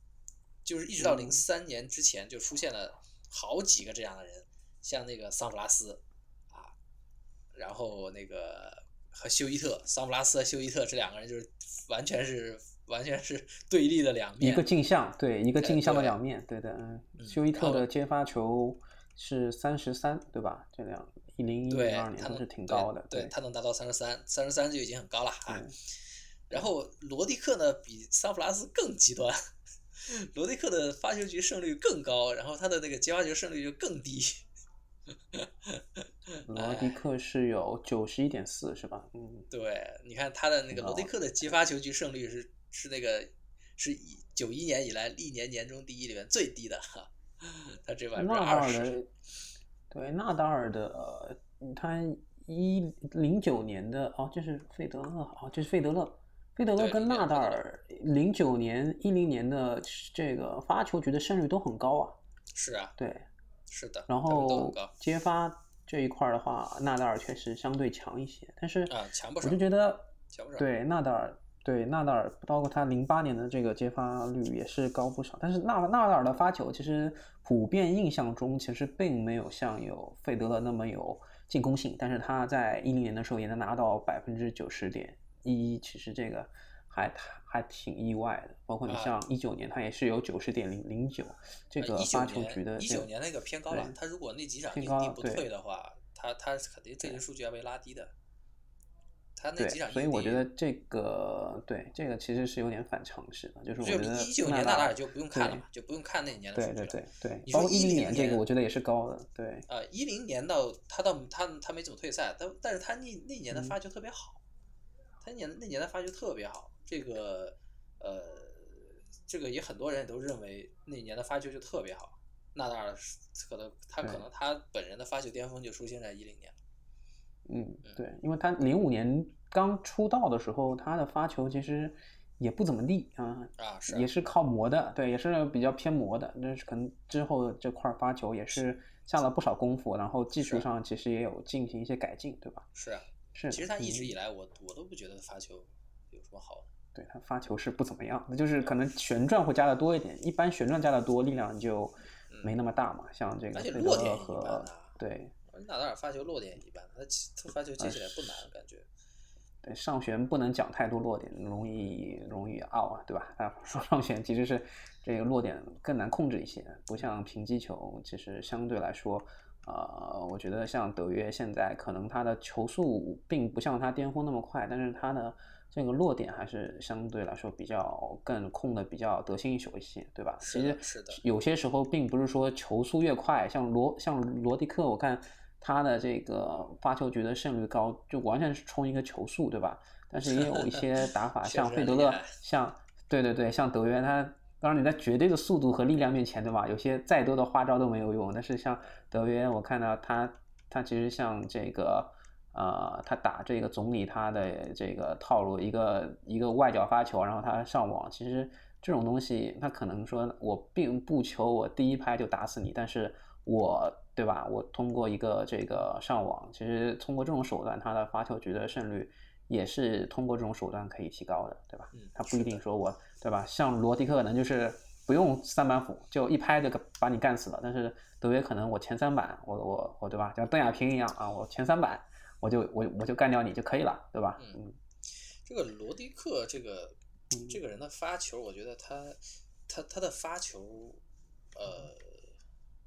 就是一直到零三年之前，就出现了好几个这样的人，像那个桑普拉斯。然后那个和休伊特、桑普拉斯和休伊特这两个人就是完全是完全是对立的两面，一个镜像，对，一个镜像的两面，对的，嗯，休伊特的接发球是三十三，对吧？这两一零一零二年都是挺高的，对他能达到三十三，三十三就已经很高了啊。[LAUGHS] 然后罗迪克呢比桑普拉斯更极端，[LAUGHS] 罗迪克的发球局胜率更高，然后他的那个接发球胜率就更低。[LAUGHS] 罗迪克是有九十一点四，是吧？嗯，对，你看他的那个罗迪克的接发球局胜率是是那个是九一年以来历年年终第一里面最低的哈，他这百分之二十。对，纳达尔的他一零九年的哦，这是费德勒哦，这是费德勒，费德勒跟纳达尔零九年一零年的这个发球局的胜率都很高啊。是啊，对。是的，然后接发这一块的话，纳达尔确实相对强一些，但是啊，强不少。我就觉得，强不少。对纳达尔，对纳达尔，包括他零八年的这个接发率也是高不少。但是纳纳达尔的发球，其实普遍印象中其实并没有像有费德勒那么有进攻性，但是他在一零年的时候也能拿到百分之九十点一，其实这个还。还挺意外的，包括你像一九年，他也是有九十点零零九，这个发球局的。一九年那个偏高了，他如果那几场硬地不退的话，他他肯定这些数据要被拉低的。他那几场所以我觉得这个对这个其实是有点反常识的，就是我觉得一九年纳达尔就不用看了嘛，就不用看那一年的数据了。对对对对，包括一零年这个我觉得也是高的，对。呃，一零年到他到他他没怎么退赛，但但是他那那年的发球特别好，他那年那年的发球特别好。这个，呃，这个也很多人也都认为那年的发球就特别好。纳达尔可能他可能他本人的发球巅峰就出现在一零年。嗯，对，因为他零五年刚出道的时候，他的发球其实也不怎么地啊，啊是，也是靠磨的，对，也是比较偏磨的。那是可能之后这块发球也是下了不少功夫，然后技术上其实也有进行一些改进，对吧？是啊，是。其实他一直以来，我我都不觉得发球有什么好的。对他发球是不怎么样，那就是可能旋转会加的多一点，一般旋转加的多，力量就没那么大嘛。像这个费德勒和对，纳达尔发球落点一般，他他发球接起来不难，感觉。对上旋不能讲太多落点，容易容易拗啊，对吧？他说上旋其实是这个落点更难控制一些，不像平击球，其实相对来说，呃，我觉得像德约现在可能他的球速并不像他巅峰那么快，但是他的。这个落点还是相对来说比较更控的比较得心应手一些，对吧？其实，是的。有些时候并不是说球速越快，像罗像罗迪克，我看他的这个发球局的胜率高，就完全是冲一个球速，对吧？但是也有一些打法，[LAUGHS] 像费德勒，像对对对，像德约，他当然你在绝对的速度和力量面前，对吧？有些再多的花招都没有用。但是像德约，我看到他他其实像这个。呃，他打这个总理他的这个套路，一个一个外角发球，然后他上网。其实这种东西，他可能说我并不求我第一拍就打死你，但是我对吧？我通过一个这个上网，其实通过这种手段，他的发球局的胜率也是通过这种手段可以提高的，对吧？他不一定说我对吧？像罗迪克可能就是不用三板斧，就一拍就把你干死了。但是德约可能我前三板，我我我对吧？像邓亚萍一样啊，我前三板。我就我我就干掉你就可以了，对吧？嗯，这个罗迪克这个这个人的发球，我觉得他他他的发球，呃，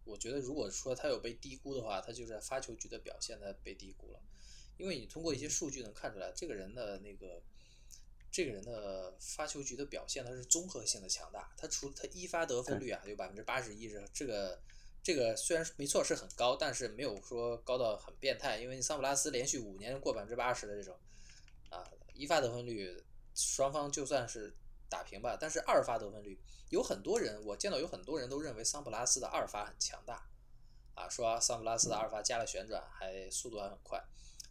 我觉得如果说他有被低估的话，他就是在发球局的表现他被低估了，因为你通过一些数据能看出来，这个人的那个这个人的发球局的表现，他是综合性的强大。他除他一发得分率啊有百分之八十一，是这个这个虽然没错是很高，但是没有说高到很变态，因为桑普拉斯连续五年过百分之八十的这种啊一发得分率，双方就算是打平吧，但是二发得分率。有很多人，我见到有很多人都认为桑普拉斯的二发很强大，啊，说桑普拉斯的二发加了旋转，还速度还很快。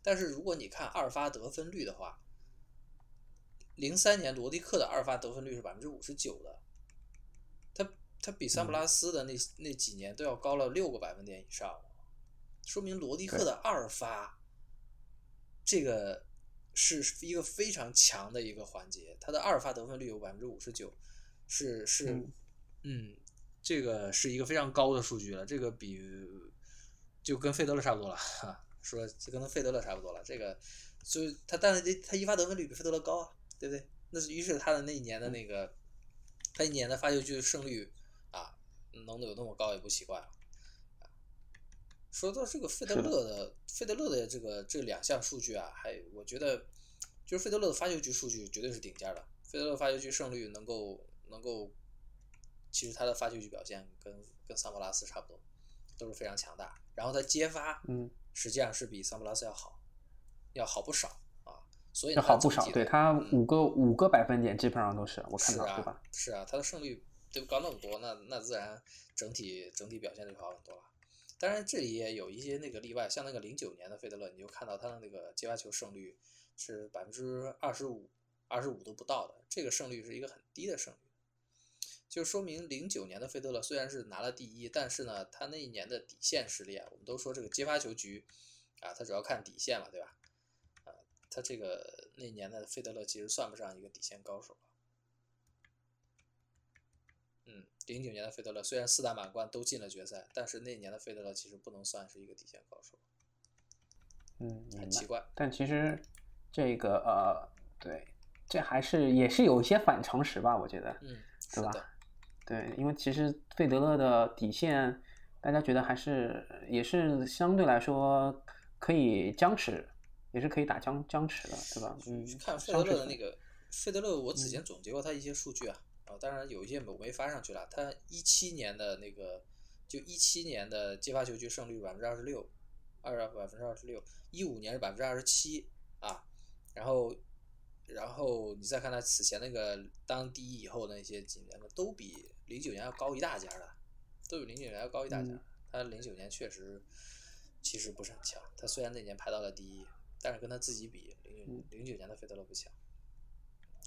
但是如果你看二发得分率的话，零三年罗迪克的二发得分率是百分之五十九的，他他比桑普拉斯的那那几年都要高了六个百分点以上，说明罗迪克的二发，这个是一个非常强的一个环节，他的二发得分率有百分之五十九。是是，嗯，这个是一个非常高的数据了，这个比就跟费德勒差不多了哈，说这跟费德勒差不多了，这个所以他但是他一发得分率比费德勒高啊，对不对？那是于是他的那一年的那个他一年的发球局胜率啊，能有那么高也不奇怪了。说到这个费德勒的费德勒的这个这两项数据啊，还我觉得就是费德勒的发球局数据绝对是顶尖的，费德勒发球局胜率能够。能够，其实他的发球局表现跟跟桑普拉斯差不多，都是非常强大。然后他接发，嗯，实际上是比桑普拉斯要好，要好不少啊。所以要好不少，对他五个五个百分点基本上都是我看到对吧？是啊，他的胜率就高那么多，那那自然整体整体表现就好很多了。当然这里也有一些那个例外，像那个零九年的费德勒，你就看到他的那个接发球胜率是百分之二十五，二十五都不到的，这个胜率是一个很低的胜率。就说明零九年的费德勒虽然是拿了第一，但是呢，他那一年的底线实力啊，我们都说这个接发球局啊，他主要看底线嘛，对吧？啊，他这个那年的费德勒其实算不上一个底线高手嗯，零九年的费德勒虽然四大满贯都进了决赛，但是那年的费德勒其实不能算是一个底线高手。嗯，很奇怪。但其实这个呃，对，这还是也是有一些反常识吧，我觉得，嗯，对吧？对，因为其实费德勒的底线，大家觉得还是也是相对来说可以僵持，也是可以打僵僵持的，对吧？嗯，看费德勒的那个费德勒，我此前总结过他一些数据啊，啊，当然有一些我没发上去了。他一七年的那个，就一七年的接发球局胜率百分之二十六，二百分之二十六，一五年是百分之二十七啊，然后。然后你再看他此前那个当第一以后的那些几年的，都比零九年要高一大截的，都比零九年要高一大截。他零九年确实其实不是很强，他虽然那年排到了第一，但是跟他自己比，零零九年的费德勒不强，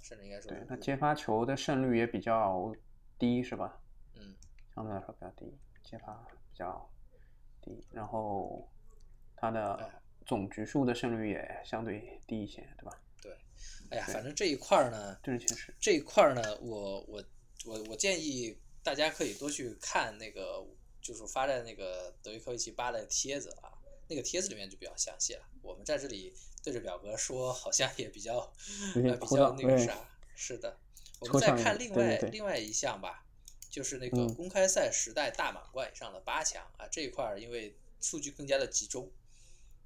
甚至应该说对他接发球的胜率也比较低，是吧？嗯，相对来说比较低，接发比较低，然后他的总局数的胜率也相对低一些，对吧？对哎呀，反正这一块儿呢，这确实这一块儿呢，我我我我建议大家可以多去看那个，就是发在那个德约科维奇八的帖子啊，那个帖子里面就比较详细了。我们在这里对着表格说，好像也比较比较那个啥。是的，我们再看另外另外一项吧，就是那个公开赛时代大满贯以上的八强啊，这一块儿因为数据更加的集中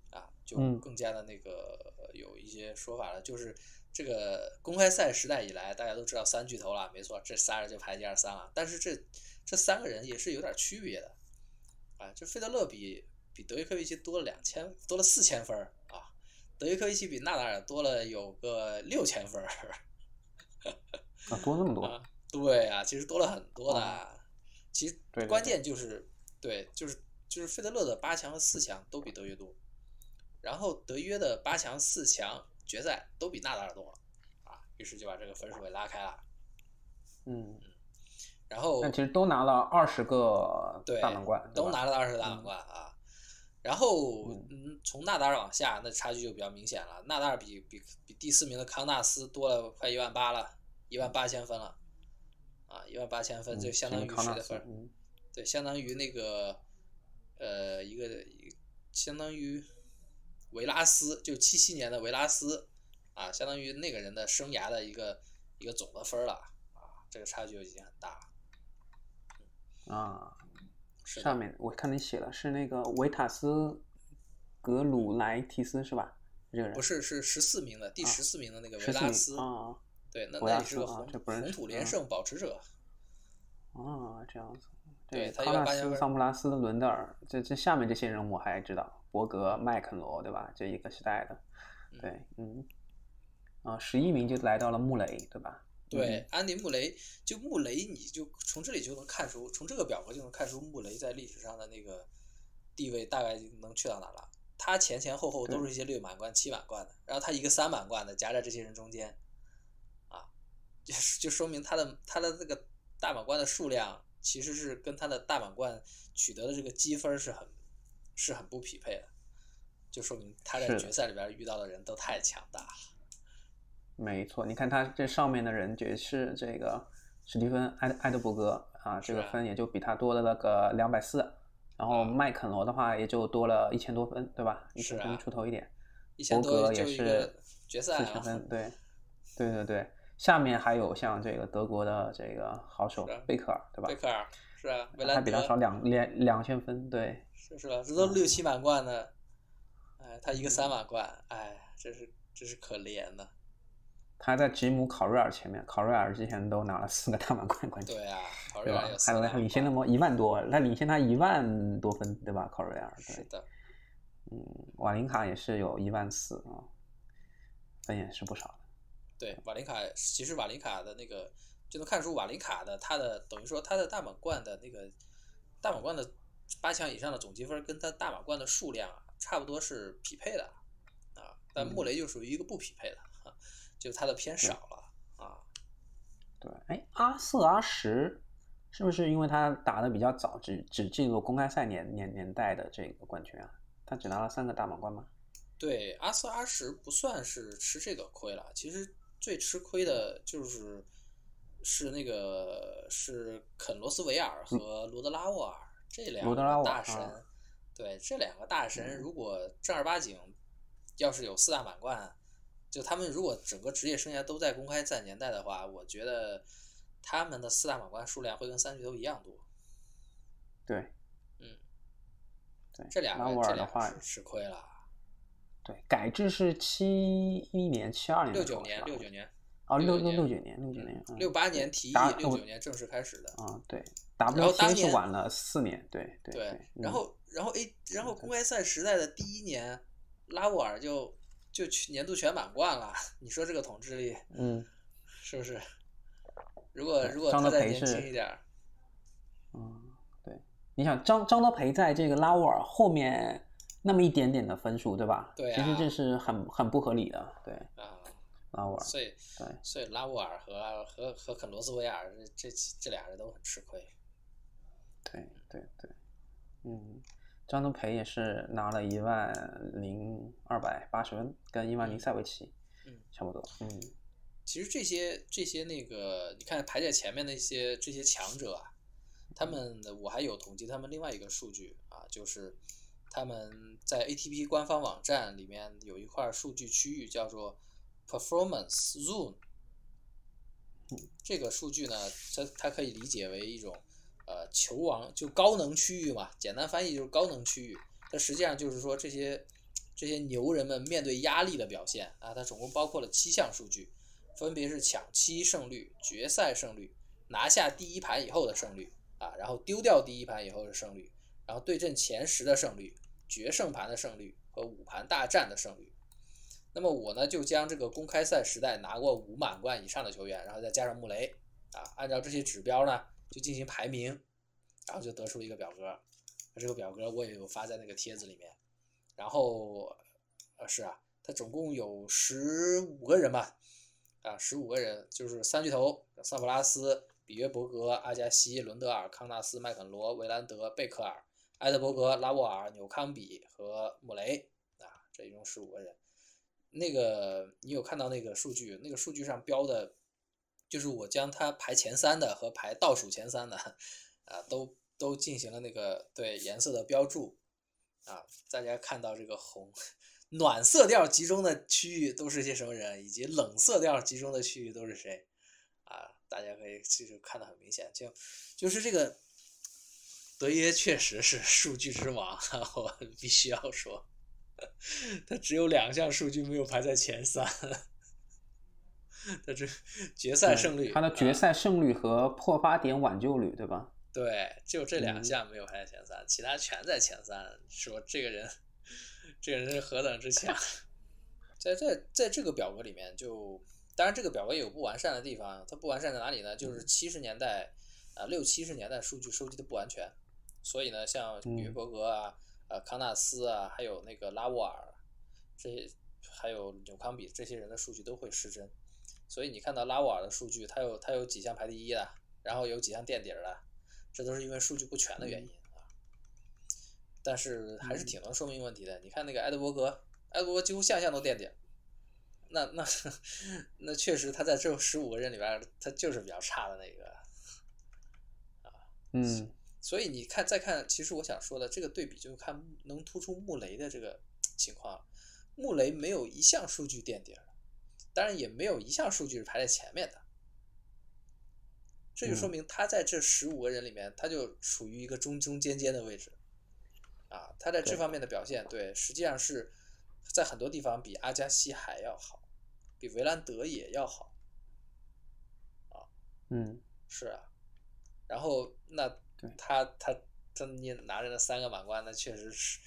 啊，就更加的那个有一些说法了，就是。这个公开赛时代以来，大家都知道三巨头了，没错，这仨人就排一二三了。但是这这三个人也是有点区别的，啊，就费德勒比比德约科维奇多了两千，多了四千分啊，德约科维奇比纳达尔多了有个六千分儿啊，多那么多？对啊，其实多了很多的。其实关键就是对，就是就是费德勒的八强和四强都比德约多，然后德约的八强四强。决赛都比纳达尔多，啊，于是就把这个分数给拉开了。嗯嗯，然后但其实都拿了二十个大满贯，都拿了二十个大满贯啊。然后嗯，从纳达尔往下，那差距就比较明显了。纳达尔比比比第四名的康纳斯多了快一万八了，一万八千分了，啊，一万八千分就相当于谁的分？对，相当于那个呃一个相当于。维拉斯就七七年的维拉斯，啊，相当于那个人的生涯的一个一个总的分了，啊，这个差距就已经很大了。啊，上面我看你写了是那个维塔斯格鲁莱提斯是吧？这个人不是是十四名的第啊十四名的那个维拉斯，啊对，那维拉斯那也是个红土连啊胜保持者，啊这样子。对他康纳斯、桑普拉斯、伦德尔，这这下面这些人我还知道，伯格、麦肯罗，对吧？这一个时代的，对，嗯，啊，十一名就来到了穆雷，对吧？对，安迪穆雷，就穆雷，你就从这里就能看出，从这个表格就能看出穆雷在历史上的那个地位大概能去到哪了。他前前后后都是一些六满贯、七满贯的，然后他一个三满贯的夹在这些人中间，啊，就就说明他的他的这个大满贯的数量其实是跟他的大满贯取得的这个积分是很是很不匹配的，就说明他在决赛里边遇到的人都太强大了。没错，你看他这上面的人也是这个史蒂芬埃埃德伯格啊，这个分也就比他多了那个两百四，然后啊麦肯罗的话也就多了一千多分，对吧？一千分出头一点，一千伯格也是决赛啊四千分，对，对对对。下面还有像这个德国的这个好手贝克尔，对吧贝？克尔是啊，维他兰德比他少两两两千分，对，是是吧？这都六七满贯的，哎，他一个三满贯，哎，真是真是可怜的。他在吉姆考瑞尔前面，考瑞尔之前都拿了四个大满贯冠军，对啊，考瑞尔有？四还有领先那么一万多，他领先他一万多分，对吧？考瑞尔，对，是的，嗯，瓦林卡也是有一万四啊，分也是不少的。对瓦林卡，其实瓦林卡的那个就能看出瓦林卡的他的等于说他的大满贯的那个大满贯的八强以上的总积分跟他大满贯的数量啊，差不多是匹配的啊，但穆雷就属于一个不匹配的，哈就他的偏少了啊。对，哎，阿瑟阿什是不是因为他打的比较早，只只进入公开赛年年年代的这个冠军啊？他只拿了三个大满贯吗？对，阿瑟阿什不算是吃这个亏了，其实最吃亏的就是是那个是肯罗斯维尔和罗德拉沃尔这两个大神。啊对，这两个大神如果正儿八经要是有四大满贯，就他们如果整个职业生涯都在公开赛年代的话，我觉得他们的四大满贯数量会跟三巨头一样多。对，嗯，对，这俩拉沃尔的话吃亏了。对，改制是七一年、七二年的六九年，六九年，哦，六69六年六九年，六九年，嗯六八年提议打，六九年正式开始的。啊，对然后当，WTA 是晚了四年，对对对，然嗯后然后 A 然后公开赛时代的第一年，拉沃尔就就去年度全满贯了，[LAUGHS] 你说这个统治力嗯是不是？如果如果张德培他再年轻是一点，嗯，对，你想张张德培在这个拉沃尔后面那么一点点的分数，对吧？对其实啊这是很很不合理的，对啊，拉沃尔，所以对所以拉沃尔和和和肯罗斯维尔这这这俩人都很吃亏。对对对，嗯，张东培也是拿了一万零二百八十分，跟伊万尼塞维奇，嗯，差不多，嗯。其实这些这些那个，你看排在前面的一些这些强者啊，他们的我还有统计他们另外一个数据啊，就是他们在 ATP 官方网站里面有一块数据区域叫做 Performance Zone。这个数据呢，它它可以理解为一种呃球王，就高能区域嘛，简单翻译就是高能区域。它实际上就是说这些这些牛人们面对压力的表现啊，它总共包括了七项数据。分别是抢七胜率、决赛胜率、拿下第一盘以后的胜率啊，然后丢掉第一盘以后的胜率，然后对阵前十的胜率、决胜盘的胜率和五盘大战的胜率。那么我呢就将这个公开赛时代拿过五满贯以上的球员，然后再加上穆雷啊，按照这些指标呢就进行排名，然后就得出一个表格。这个表格我也有发在那个帖子里面。然后呃是啊，他总共有十五个人吧。啊，十五个人就是三巨头：萨普拉斯、比约伯格、阿加西、伦德尔、康纳斯、麦肯罗、维兰德、贝克尔、埃德伯格、拉沃尔、纽康比和穆雷啊，这一共十五个人。那个你有看到那个数据？那个数据上标的，就是我将它排前三的和排倒数前三的啊，都都进行了那个对颜色的标注啊，大家看到这个红。暖色调集中的区域都是些什么人，以及冷色调集中的区域都是谁啊？大家可以其实看得很明显，就就是这个德约确实是数据之王，[LAUGHS] 我必须要说，他只有两项数据没有排在前三，[LAUGHS] 他这决赛胜率，他的决赛胜率和破发点挽救率，对吧？对，就这两嗯项没有排在前三，其他全在前三。说这个人，这个人是何等之强！[LAUGHS] 在在在这个表格里面就，当然这个表格也有不完善的地方。它不完善在哪里呢？就是七十年代啊，六七十年代数据收集的不完全，所以呢，像比约伯格啊、呃康纳斯啊，还有那个拉沃尔这些，还有纽康比这些人的数据都会失真。所以你看到拉沃尔的数据，他有他有几项排第一的，然后有几项垫底儿的，这都是因为数据不全的原因啊。但是还是挺能说明问题的。你看那个埃德伯格，埃德伯格几乎项项都垫底儿，那那那确实他在这十五个人里边，他就是比较差的那个啊。嗯，所以你看，再看，其实我想说的这个对比，就是看能突出穆雷的这个情况。穆雷没有一项数据垫底儿，当然也没有一项数据是排在前面的。这就说明他在这十五个人里面，他就处于一个中中间间的位置。啊，他在这方面的表现，对，实际上是在很多地方比阿加西还要好，比维兰德也要好。啊嗯，是啊，然后那他他他你拿着那三个满贯，那确实是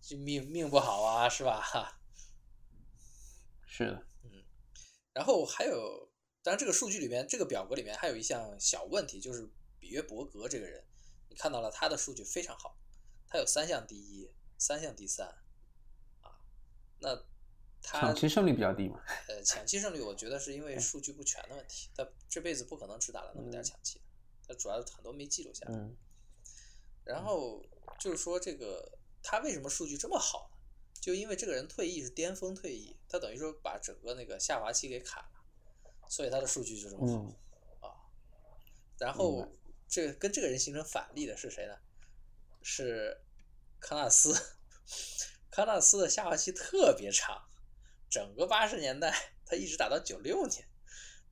就命命不好啊，是吧？[LAUGHS] 是的，然后还有，当然这个数据里面，这个表格里面还有一项小问题，就是比约伯格这个人，你看到了他的数据非常好，他有三项第一，三项第三，啊，那他抢七胜率比较低嘛。呃，抢七胜率，我觉得是因为数据不全的问题。他这辈子不可能只打了那么点儿抢七，他主要很多没记录下来。嗯然后就是说，这个他为什么数据这么好呢？就因为这个人退役是巅峰退役，他等于说把整个那个下滑期给卡了，所以他的数据就这么好、嗯啊。然后这个跟这个人形成反例的是谁呢？是康纳斯。[LAUGHS] 康纳斯的下滑期特别长，整个八十年代他一直打到九六年，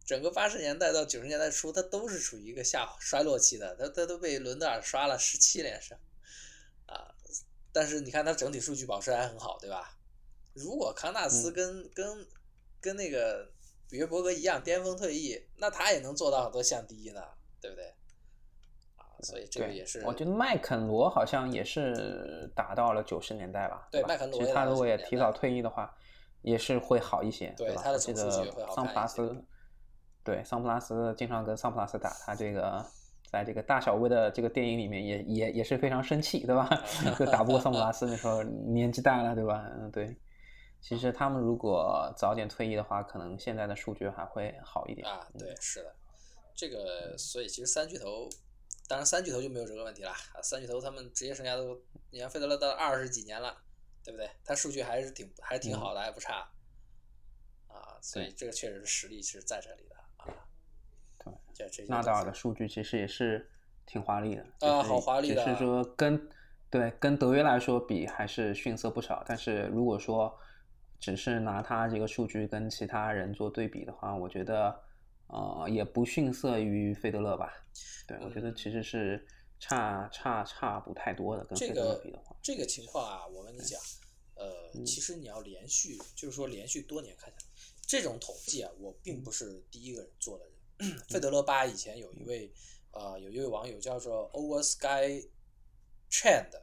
整个八十年代到九十年代初，他都是处于一个下衰落期的，他他都被伦德尔刷了十七连胜，啊，但是你看他整体数据保持还很好，对吧？如果康纳斯跟、跟跟那个比约伯格一样巅峰退役，那他也能做到很多项第一呢，对不对？啊，所以这个，也是，我觉得麦肯罗好像也是打到了九十年代吧。吧对麦肯罗其实他也打到90如果也提早退役的话，也是会好一些，吧？对他的我记总数据也会得桑普拉斯，对桑普拉斯经常跟桑普拉斯打，他这个在这个大小威的这个电影里面也也也是非常生气，对吧？[LAUGHS] 就打不过桑普拉斯那时候年纪大了，对吧？嗯，对。其实他们如果早点退役的话，可能现在的数据还会好一点啊，嗯对，是的，这个所以其实三巨头，当然三巨头就没有这个问题了。啊，三巨头他们职业生涯都，你看费德勒到二十几年了，对不对？他数据还是挺还是挺好的，还不差。啊，所以这个确实是实力是在这里的这这些纳达尔的数据其实也是挺华丽的，啊好华丽的只是说跟对跟德约来说比还是逊色不少。但是如果说只是拿他这个数据跟其他人做对比的话，我觉得呃也不逊色于费德勒吧。对，我觉得其实是差差差不太多的，跟费德勒比的话。这个情况啊，我跟你讲，呃，嗯其实你要连续，就是说连续多年看下来，这种统计啊，我并不是第一个人做的人。[CLEARS THROAT] 费德勒巴以前有一位呃有一位网友叫做 Over Sky Trend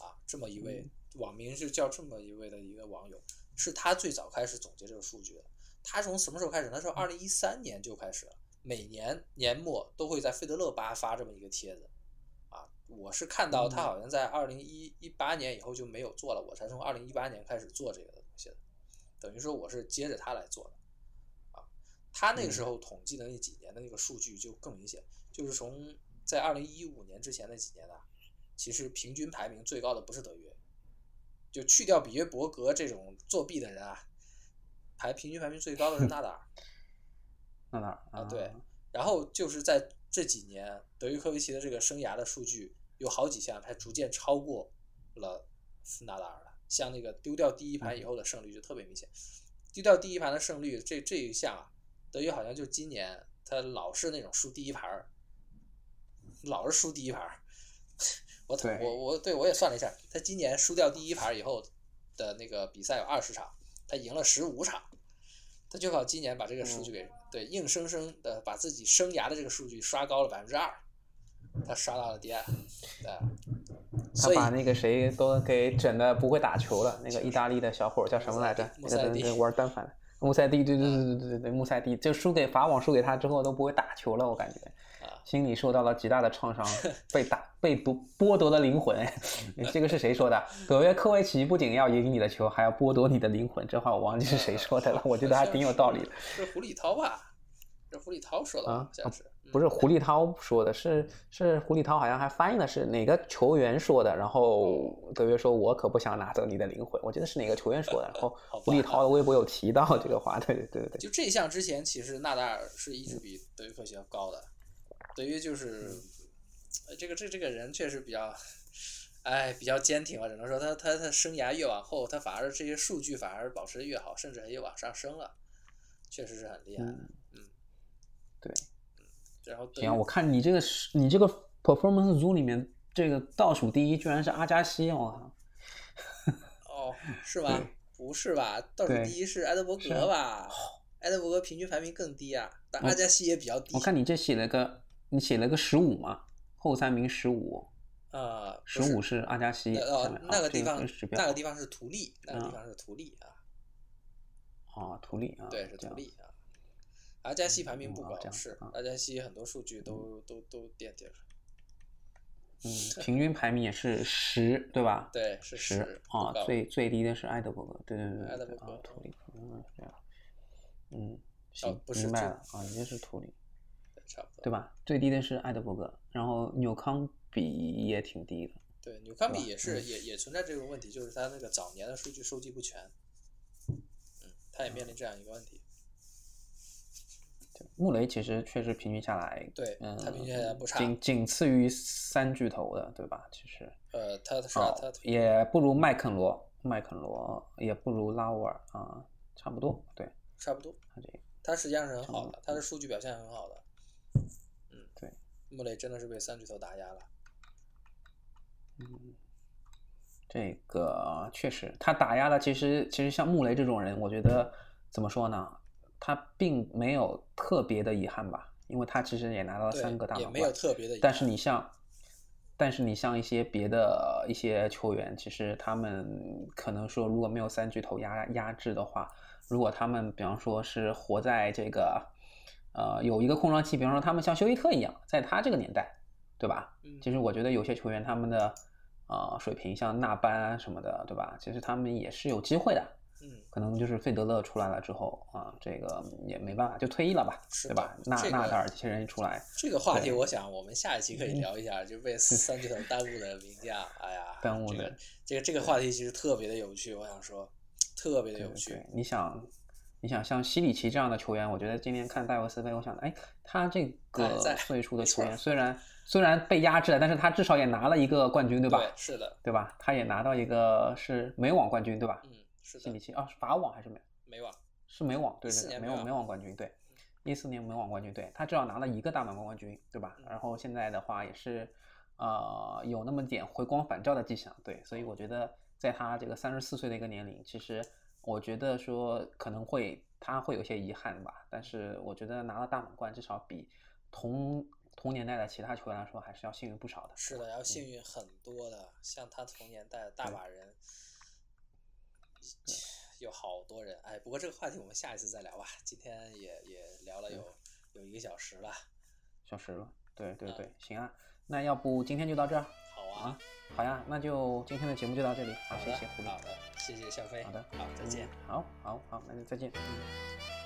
啊，这么一位网名是叫这么一位的一个网友，是他最早开始总结这个数据的。他从什么时候开始？他说二零一三年就开始了，每年年末都会在费德勒巴发这么一个帖子。啊，我是看到他好像在二零一一八年以后就没有做了，我才从二零一八年开始做这个东西的，等于说我是接着他来做的。啊，他那个时候统计的那几年的那个数据就更明显，就是从在二零一五年之前那几年啊，其实平均排名最高的不是德约，就去掉比约伯格这种作弊的人啊，排平均排名最高的是纳达尔。[LAUGHS] 纳达尔啊，对，然后就是在这几年，德约科维奇的这个生涯的数据有好几项，他逐渐超过了纳达尔了。像那个丢掉第一盘以后的胜率就特别明显，丢掉第一盘的胜率这这一项啊，德约好像就今年他老是那种输第一盘儿，老是输第一盘儿，我我我对我也算了一下，他今年输掉第一盘以后的那个比赛有二十场，他赢了十五场，他就靠今年把这个数据给、嗯。对硬生生的把自己生涯的这个数据刷高了百分之二，他刷到了第二，对，他。把那个谁都给整的不会打球了，那个意大利的小伙叫什么来着？那个那个玩单反的穆塞蒂，对对对对对对对，穆塞蒂就输给法网，输给他之后都不会打球了，我感觉啊，心里受到了极大的创伤，被打被夺剥夺了灵魂。[LAUGHS] 这个是谁说的？德约科维奇不仅要赢你的球，还要剥夺你的灵魂。这话我忘记是谁说的了，我觉得还挺有道理的。[LAUGHS] 是胡里涛吧？是胡里涛说的，啊好像是。不是胡立涛说的，是是胡立涛好像还翻译的是哪个球员说的，然后德约说：“我可不想拿走你的灵魂。”我记得是哪个球员说的，然后胡立涛的微博有提到这个话，对对对对对，就这一项之前，其实纳达尔是一直比德约科维奇要高的。德约就是，呃这个这这个人确实比较，哎，比较坚挺吧，只能说他他他生涯越往后，他反而这些数据反而保持的越好，甚至还越往上升了，确实是很厉害。嗯嗯，对。然后德行，我看你这个是你这个 performance 组里面，这个倒数第一居然是阿加西，我靠！哦，是 [LAUGHS] 吧？不是吧？倒数第一是埃德伯格吧？埃德伯格平均排名更低啊，但阿加西也比较低。我看你这写了个，你写了个十五嘛，后三名十五，呃，十五是阿加西哦那个地方那个地方是图利，那个地啊方是图利啊，哦，图利啊，对，是图利啊。阿加西排名不高是啊阿加西很多数据都都都垫底了，嗯，[LAUGHS] 平均排名也是十，对吧？对，是十十啊最最低的是埃德伯格，对对对，对埃德伯格啊，图里，嗯，这样，嗯，哦行，不是这明白了啊，你这是图里，对差不多。对吧？最低的是埃德伯格，然后纽康比也挺低的，对，纽康比吧也是嗯也也存在这个问题，就是他那个早年的数据收集不全，嗯，他也面临这样一个问题。对，穆雷其实确实平均下来，对嗯，他平均下来不差仅仅次于三巨头的，对吧？其实，呃，他是啊哦他，也不如麦肯罗，麦肯罗也不如拉沃尔啊，差不多，对，差不多，他这个。他实际上是很好的，他的数据表现很好的。嗯，对，穆雷真的是被三巨头打压了。嗯这个确实，他打压的其实其实像穆雷这种人，我觉得怎么说呢？他并没有特别的遗憾吧，因为他其实也拿到了三个大满也没有贯。特别的遗憾，但是你像，但是你像一些别的一些球员，其实他们可能说，如果没有三巨头压压制的话，如果他们比方说是活在这个呃有一个空窗期，比方说他们像休伊特一样，在他这个年代，对吧？嗯其实我觉得有些球员他们的呃水平，像纳班啊什么的，对吧？其实他们也是有机会的。嗯，可能就是费德勒出来了之后啊，这个也没办法，就退役了吧，是对吧？纳纳达尔这些人一出来，这个话题我想我们下一期可以聊一下，就被 [LAUGHS] 三巨头耽误的名将。哎呀，[LAUGHS] 耽误的这个这个话题其实特别的有趣，我想说特别的有趣。你想，你想像西里奇这样的球员，我觉得今天看戴维斯杯，我想，哎，他这个岁数的球员，虽然虽然被压制了，但是他至少也拿了一个冠军，对吧？对，是的，对吧？他也拿到一个是美网冠军，对吧？嗯，是的西里，奇啊，是法网还是美？美网，是美网，对14对对，美网年美网冠军，对，一四年美网冠军，对他至少拿了一个大满贯冠军，对吧？嗯然后现在的话也是，呃，有那么点回光返照的迹象，对，所以我觉得在他这个三十四岁的一个年龄，其实我觉得说可能会他会有些遗憾吧，但是我觉得拿了大满贯，至少比同同年代的其他球员来说还是要幸运不少的。是的，要幸运很多的。像他同年代的大把人，有好多人。哎，不过这个话题我们下一次再聊吧。今天也也聊了有有一个小时了。小时了，对对嗯对，行啊，那要不今天就到这儿好啊啊，好呀，那就今天的节目就到这里，好，的谢谢狐狸。好的，谢谢小飞。好的，好，再见。嗯好，好，好，那就再见。嗯。